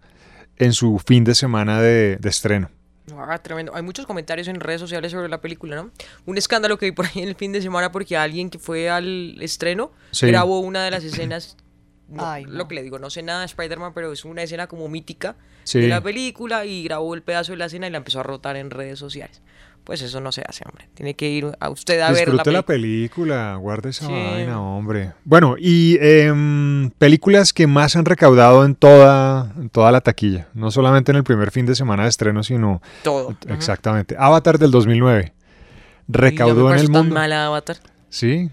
en su fin de semana de, de estreno. Ah, tremendo. Hay muchos comentarios en redes sociales sobre la película, ¿no? Un escándalo que vi por ahí en el fin de semana porque alguien que fue al estreno Sí. grabó una de las escenas. no, Ay, Lo que le digo, no sé nada de Spider-Man, pero es una escena como mítica Sí. de la película y grabó el pedazo de la escena y la empezó a rotar en redes sociales. Pues eso no se hace, hombre. Tiene que ir a usted a ver la Disfrute la película. película, guarde esa Sí. vaina, hombre. Bueno, y em, películas que más han recaudado en toda, en toda la taquilla, no solamente en el primer fin de semana de estreno, sino Todo. exactamente. Avatar del 2009 recaudó en el tan mundo. mala Avatar. Sí,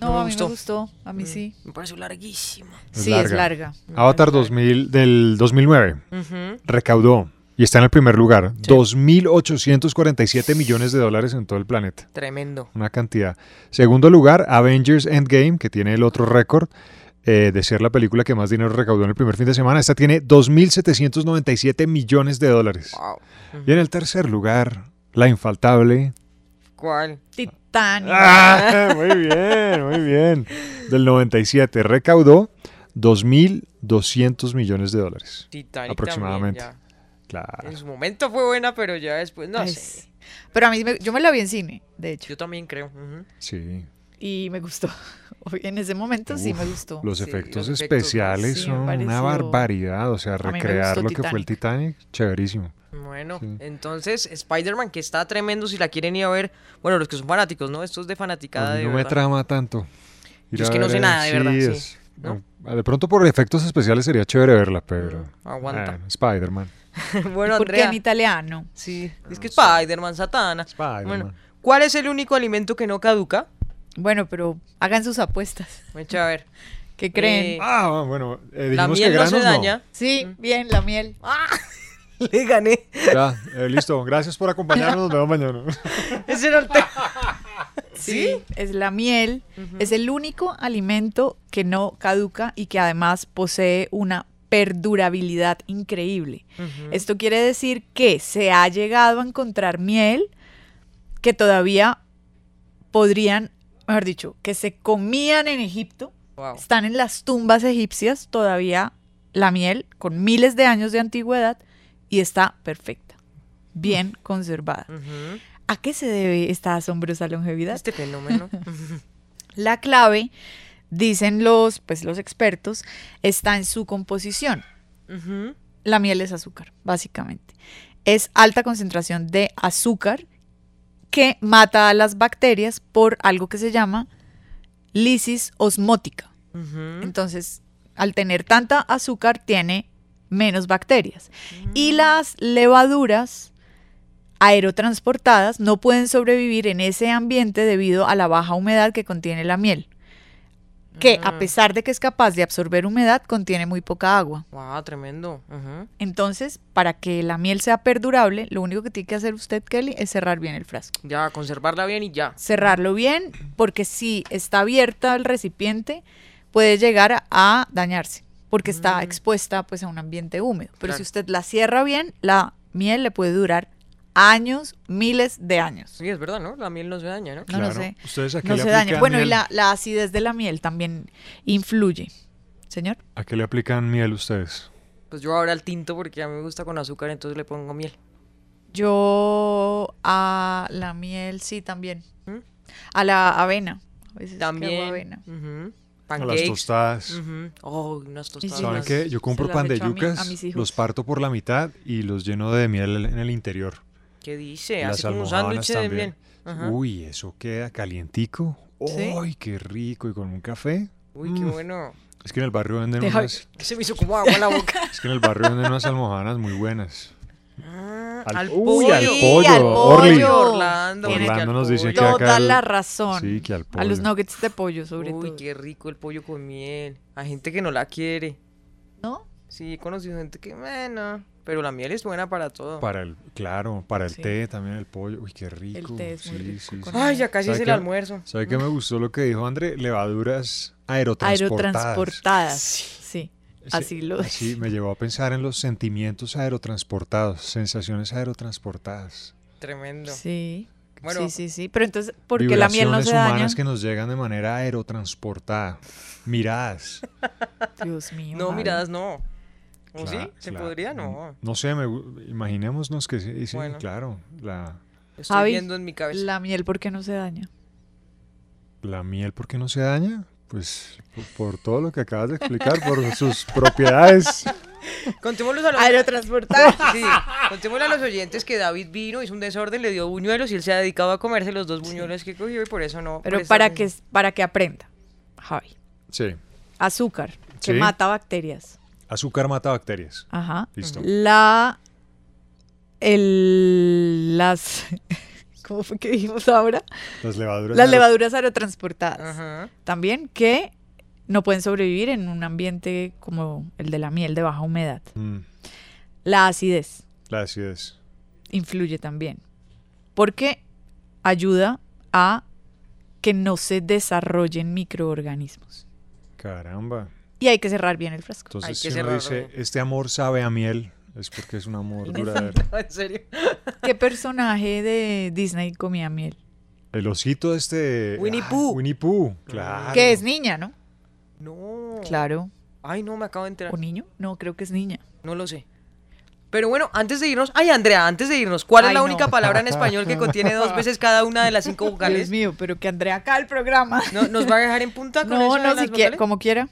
No, a mí gustó. me gustó. A mí sí. Me pareció larguísima. Sí, es larga. Avatar 2000 del 2009 Ujú. recaudó y está en el primer lugar, 2.847 millones de dólares en todo el planeta. Tremendo. Una cantidad. Segundo lugar, Avengers Endgame, que tiene el otro récord eh, de ser la película que más dinero recaudó en el primer fin de semana. Esta tiene 2.797 millones de dólares. Y en el tercer lugar, la infaltable. ¿Cuál? Titanic. Ah, muy bien, muy bien. Del 97 recaudó 2.200 millones de dólares. Titanic aproximadamente. también, ya. Claro. En su momento fue buena, pero ya después no Ay, sé. Pero a mí, me- yo me la vi en cine, de hecho. Yo también creo. Sí. Y me gustó. Hoy, En ese momento sí me gustó. Los Sí, efectos los efectos, especiales sí, son pareció- una barbaridad. O sea, recrear lo que fue el Titanic, chéverísimo. Bueno, Sí. entonces Spider-Man que está tremendo si la quieren ir a ver. Bueno, los que son fanáticos, ¿no? Estos de fanaticada A mí de no me trama tanto. Yo es que no sé nada, de verdad, De pronto por efectos especiales sería chévere verla, pero... aguanta. bueno, Spider-Man. bueno, ¿Por qué Andrea. en italiano? Sí, es que Spider-Man, Satana. Spider-Man. Bueno, ¿cuál es el único alimento que no caduca? Bueno, pero hagan sus apuestas. Echa a ver. ¿Qué creen? Eh, Ah, bueno, eh, la dijimos miel que no se no. daña. Sí, bien, la miel. Le gané. Ya, eh, listo. Gracias por acompañarnos. Nos vemos mañana. Ese era el tema. Sí, es la miel. Es el único alimento que no caduca y que además posee una perdurabilidad increíble. Esto quiere decir que se ha llegado a encontrar miel que todavía podrían, mejor dicho, que se comían en Egipto. Wow. Están en las tumbas egipcias todavía la miel con miles de años de antigüedad y está perfecta, bien conservada. ¿A qué se debe esta asombrosa longevidad? Este fenómeno. La clave, dicen los, pues, los expertos, está en su composición. La miel es azúcar, básicamente. Es alta concentración de azúcar que mata a las bacterias por algo que se llama lisis osmótica. Entonces, al tener tanta azúcar, tiene menos bacterias. Y las levaduras aerotransportadas no pueden sobrevivir en ese ambiente debido a la baja humedad que contiene la miel, que a pesar de que es capaz de absorber humedad, contiene muy poca agua. Wow, tremendo. Entonces, para que la miel sea perdurable, lo único que tiene que hacer usted, Kelly, es cerrar bien el frasco. Ya, conservarla bien y ya. Cerrarlo bien, porque si está abierta el recipiente, puede llegar a, dañarse, porque está expuesta pues a un ambiente húmedo. Pero si usted la cierra bien, la miel le puede durar años, miles de años. Sí, es verdad, ¿no? La miel no se daña, ¿no? No, no sé. ¿Ustedes a qué No le se daña. Bueno, y la, la acidez de la miel también influye. Señor. ¿A qué le aplican miel ustedes? Pues yo ahora el tinto porque a mí me gusta con azúcar, entonces le pongo miel. Yo a la miel sí también. A la avena. A veces También. avena. ujú. A las tostadas. Ujú. Oh, unas tostadas. ¿Saben qué? Yo compro pan de echo a mi- a yucas, mis hijos. los parto por la mitad y los lleno de miel en el interior. ¿Qué dice? Las Así como un sándwich miel. Ajá. Uy, eso queda calientico. ¿Sí? ¡Ay, qué rico! Y con un café. Uy, qué Mm. bueno. Es que en el barrio venden Deja- unas... se me hizo como agua en la boca. Es que en el barrio venden unas almojábanas muy buenas. Al- al Uy, pollo. al Sí, pollo, al Orly. pollo. Orlando. Orlando nos dice pollo. que acá Toda el- la razón. Sí, que al A los pollo. nuggets de pollo, sobre Uy, todo. qué rico el pollo con miel. Hay gente que no la quiere. ¿No? Sí, he conocido gente que, bueno, pero la miel es buena para todo. Para el, claro, para el Sí. té también el pollo. Uy, qué rico. té es muy Sí, rico sí, con sí. Ay, ya casi ¿Sabe es el almuerzo. ¿Sabe qué me gustó lo que dijo André? Levaduras aerotransportadas. Aerotransportadas. Sí. Sí, Así lo así me llevó a pensar en los sentimientos aerotransportados, sensaciones aerotransportadas. Tremendo. Sí. Bueno. sí, sí, sí. Pero entonces, ¿por qué la miel no se daña? humanas que nos llegan de manera aerotransportada. Miradas. Dios mío. No, miradas no. ¿O sí? ¿Se podría? No. No sé, me imaginémonos que sí, sí, Bueno. claro. La, Estoy Javi, viendo en mi cabeza. La miel, ¿por qué no se daña? la miel, ¿por qué no se daña? Pues por, por todo lo que acabas de explicar, por sus propiedades. Contémosle a los... Aerotransportadas. Sí, contémosle a los oyentes que David vino, hizo un desorden, le dio buñuelos y él se ha dedicado a comerse los dos buñuelos que cogió y por eso no... Pero para que, para que aprenda, Javi. Sí. Azúcar, que Sí. mata bacterias. Azúcar mata bacterias. Ajá. Listo. La. El, las. ¿Cómo fue que dijimos ahora? Las levaduras. Las levaduras aerotransportadas. Ajá. También que no pueden sobrevivir en un ambiente como el de la miel de baja humedad. Mm, La acidez la acidez. influye también. Porque ayuda a que no se desarrollen microorganismos. Caramba. Y hay que cerrar bien el frasco. Entonces, Hay si uno dice, este amor sabe a miel, es porque es un amor duradero. en serio. ¿Qué personaje de Disney comía miel? El osito este... Winnie ah, Pooh. Winnie Pooh, claro. Que es niña, ¿no? No. Claro. Ay, no, me acabo de enterar. ¿O niño? No, creo que es niña. No lo sé. Pero bueno, antes de irnos, ay Andrea, antes de irnos, ¿cuál es la no. única palabra en español que contiene dos veces cada una de las cinco vocales? Dios mío, pero que Andrea acá el programa. ¿No, ¿Nos va a dejar en punta con No, eso de no, las si como quiera.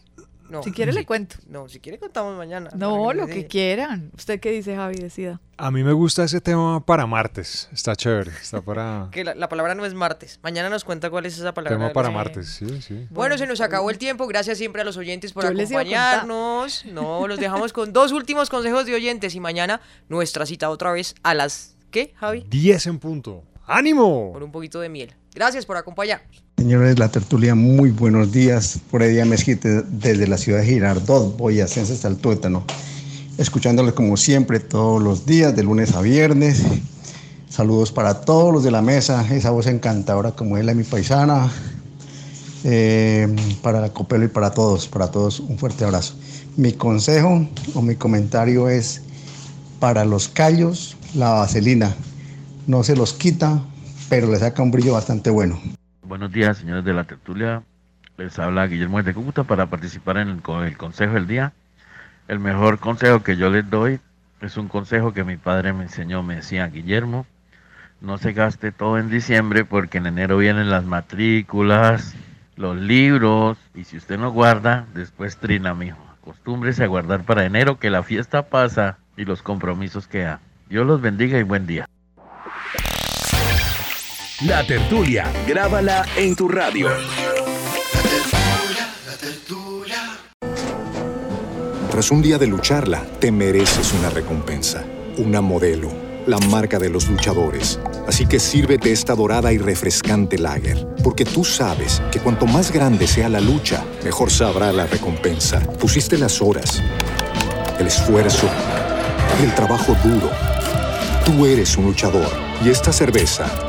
No, si quiere sí. le cuento. No, si quiere contamos mañana. No, lo que quieran. ¿Usted qué dice, Javi? Decida. A mí me gusta ese tema para martes. Está chévere. Está para Que la, la palabra no es martes. Mañana nos cuenta cuál es esa palabra. tema para martes. Sí, sí. Bueno, se nos acabó el tiempo. Gracias siempre a los oyentes por acompañarnos. No, los dejamos con dos últimos consejos de oyentes y mañana nuestra cita otra vez a las ¿qué, Javi? 10 en punto. ¡Ánimo! Por un poquito de miel. Gracias por acompañarnos. Señores la tertulia, muy buenos días. Por ahí Mezquite desde la ciudad de Girardot, boyacense hasta el tuétano. Escuchándoles como siempre todos los días, de lunes a viernes. Saludos para todos los de la mesa, esa voz encantadora como es la de mi paisana. Eh, para la Copelo y para todos, para todos un fuerte abrazo. Mi consejo o mi comentario es para los callos, la vaselina. No se los quita, pero le saca un brillo bastante bueno. Buenos días, señores de la tertulia. Les habla Guillermo de Cúcuta para participar en el, con el consejo del día. El mejor consejo que yo les doy es un consejo que mi padre me enseñó. Me decía, Guillermo, no se gaste todo en diciembre porque en enero vienen las matrículas, los libros, y si usted no guarda, después trina, mijo. Acostúmbrese a guardar para enero que la fiesta pasa y los compromisos quedan. Dios los bendiga y buen día. La tertulia, grábala en tu radio. Tras un día de lucharla, te mereces una recompensa, una modelo, la marca de los luchadores. Así que sírvete esta dorada y refrescante lager, porque tú sabes que cuanto más grande sea la lucha, mejor sabrá la recompensa. Pusiste las horas, el esfuerzo, el trabajo duro. Tú eres un luchador y esta cerveza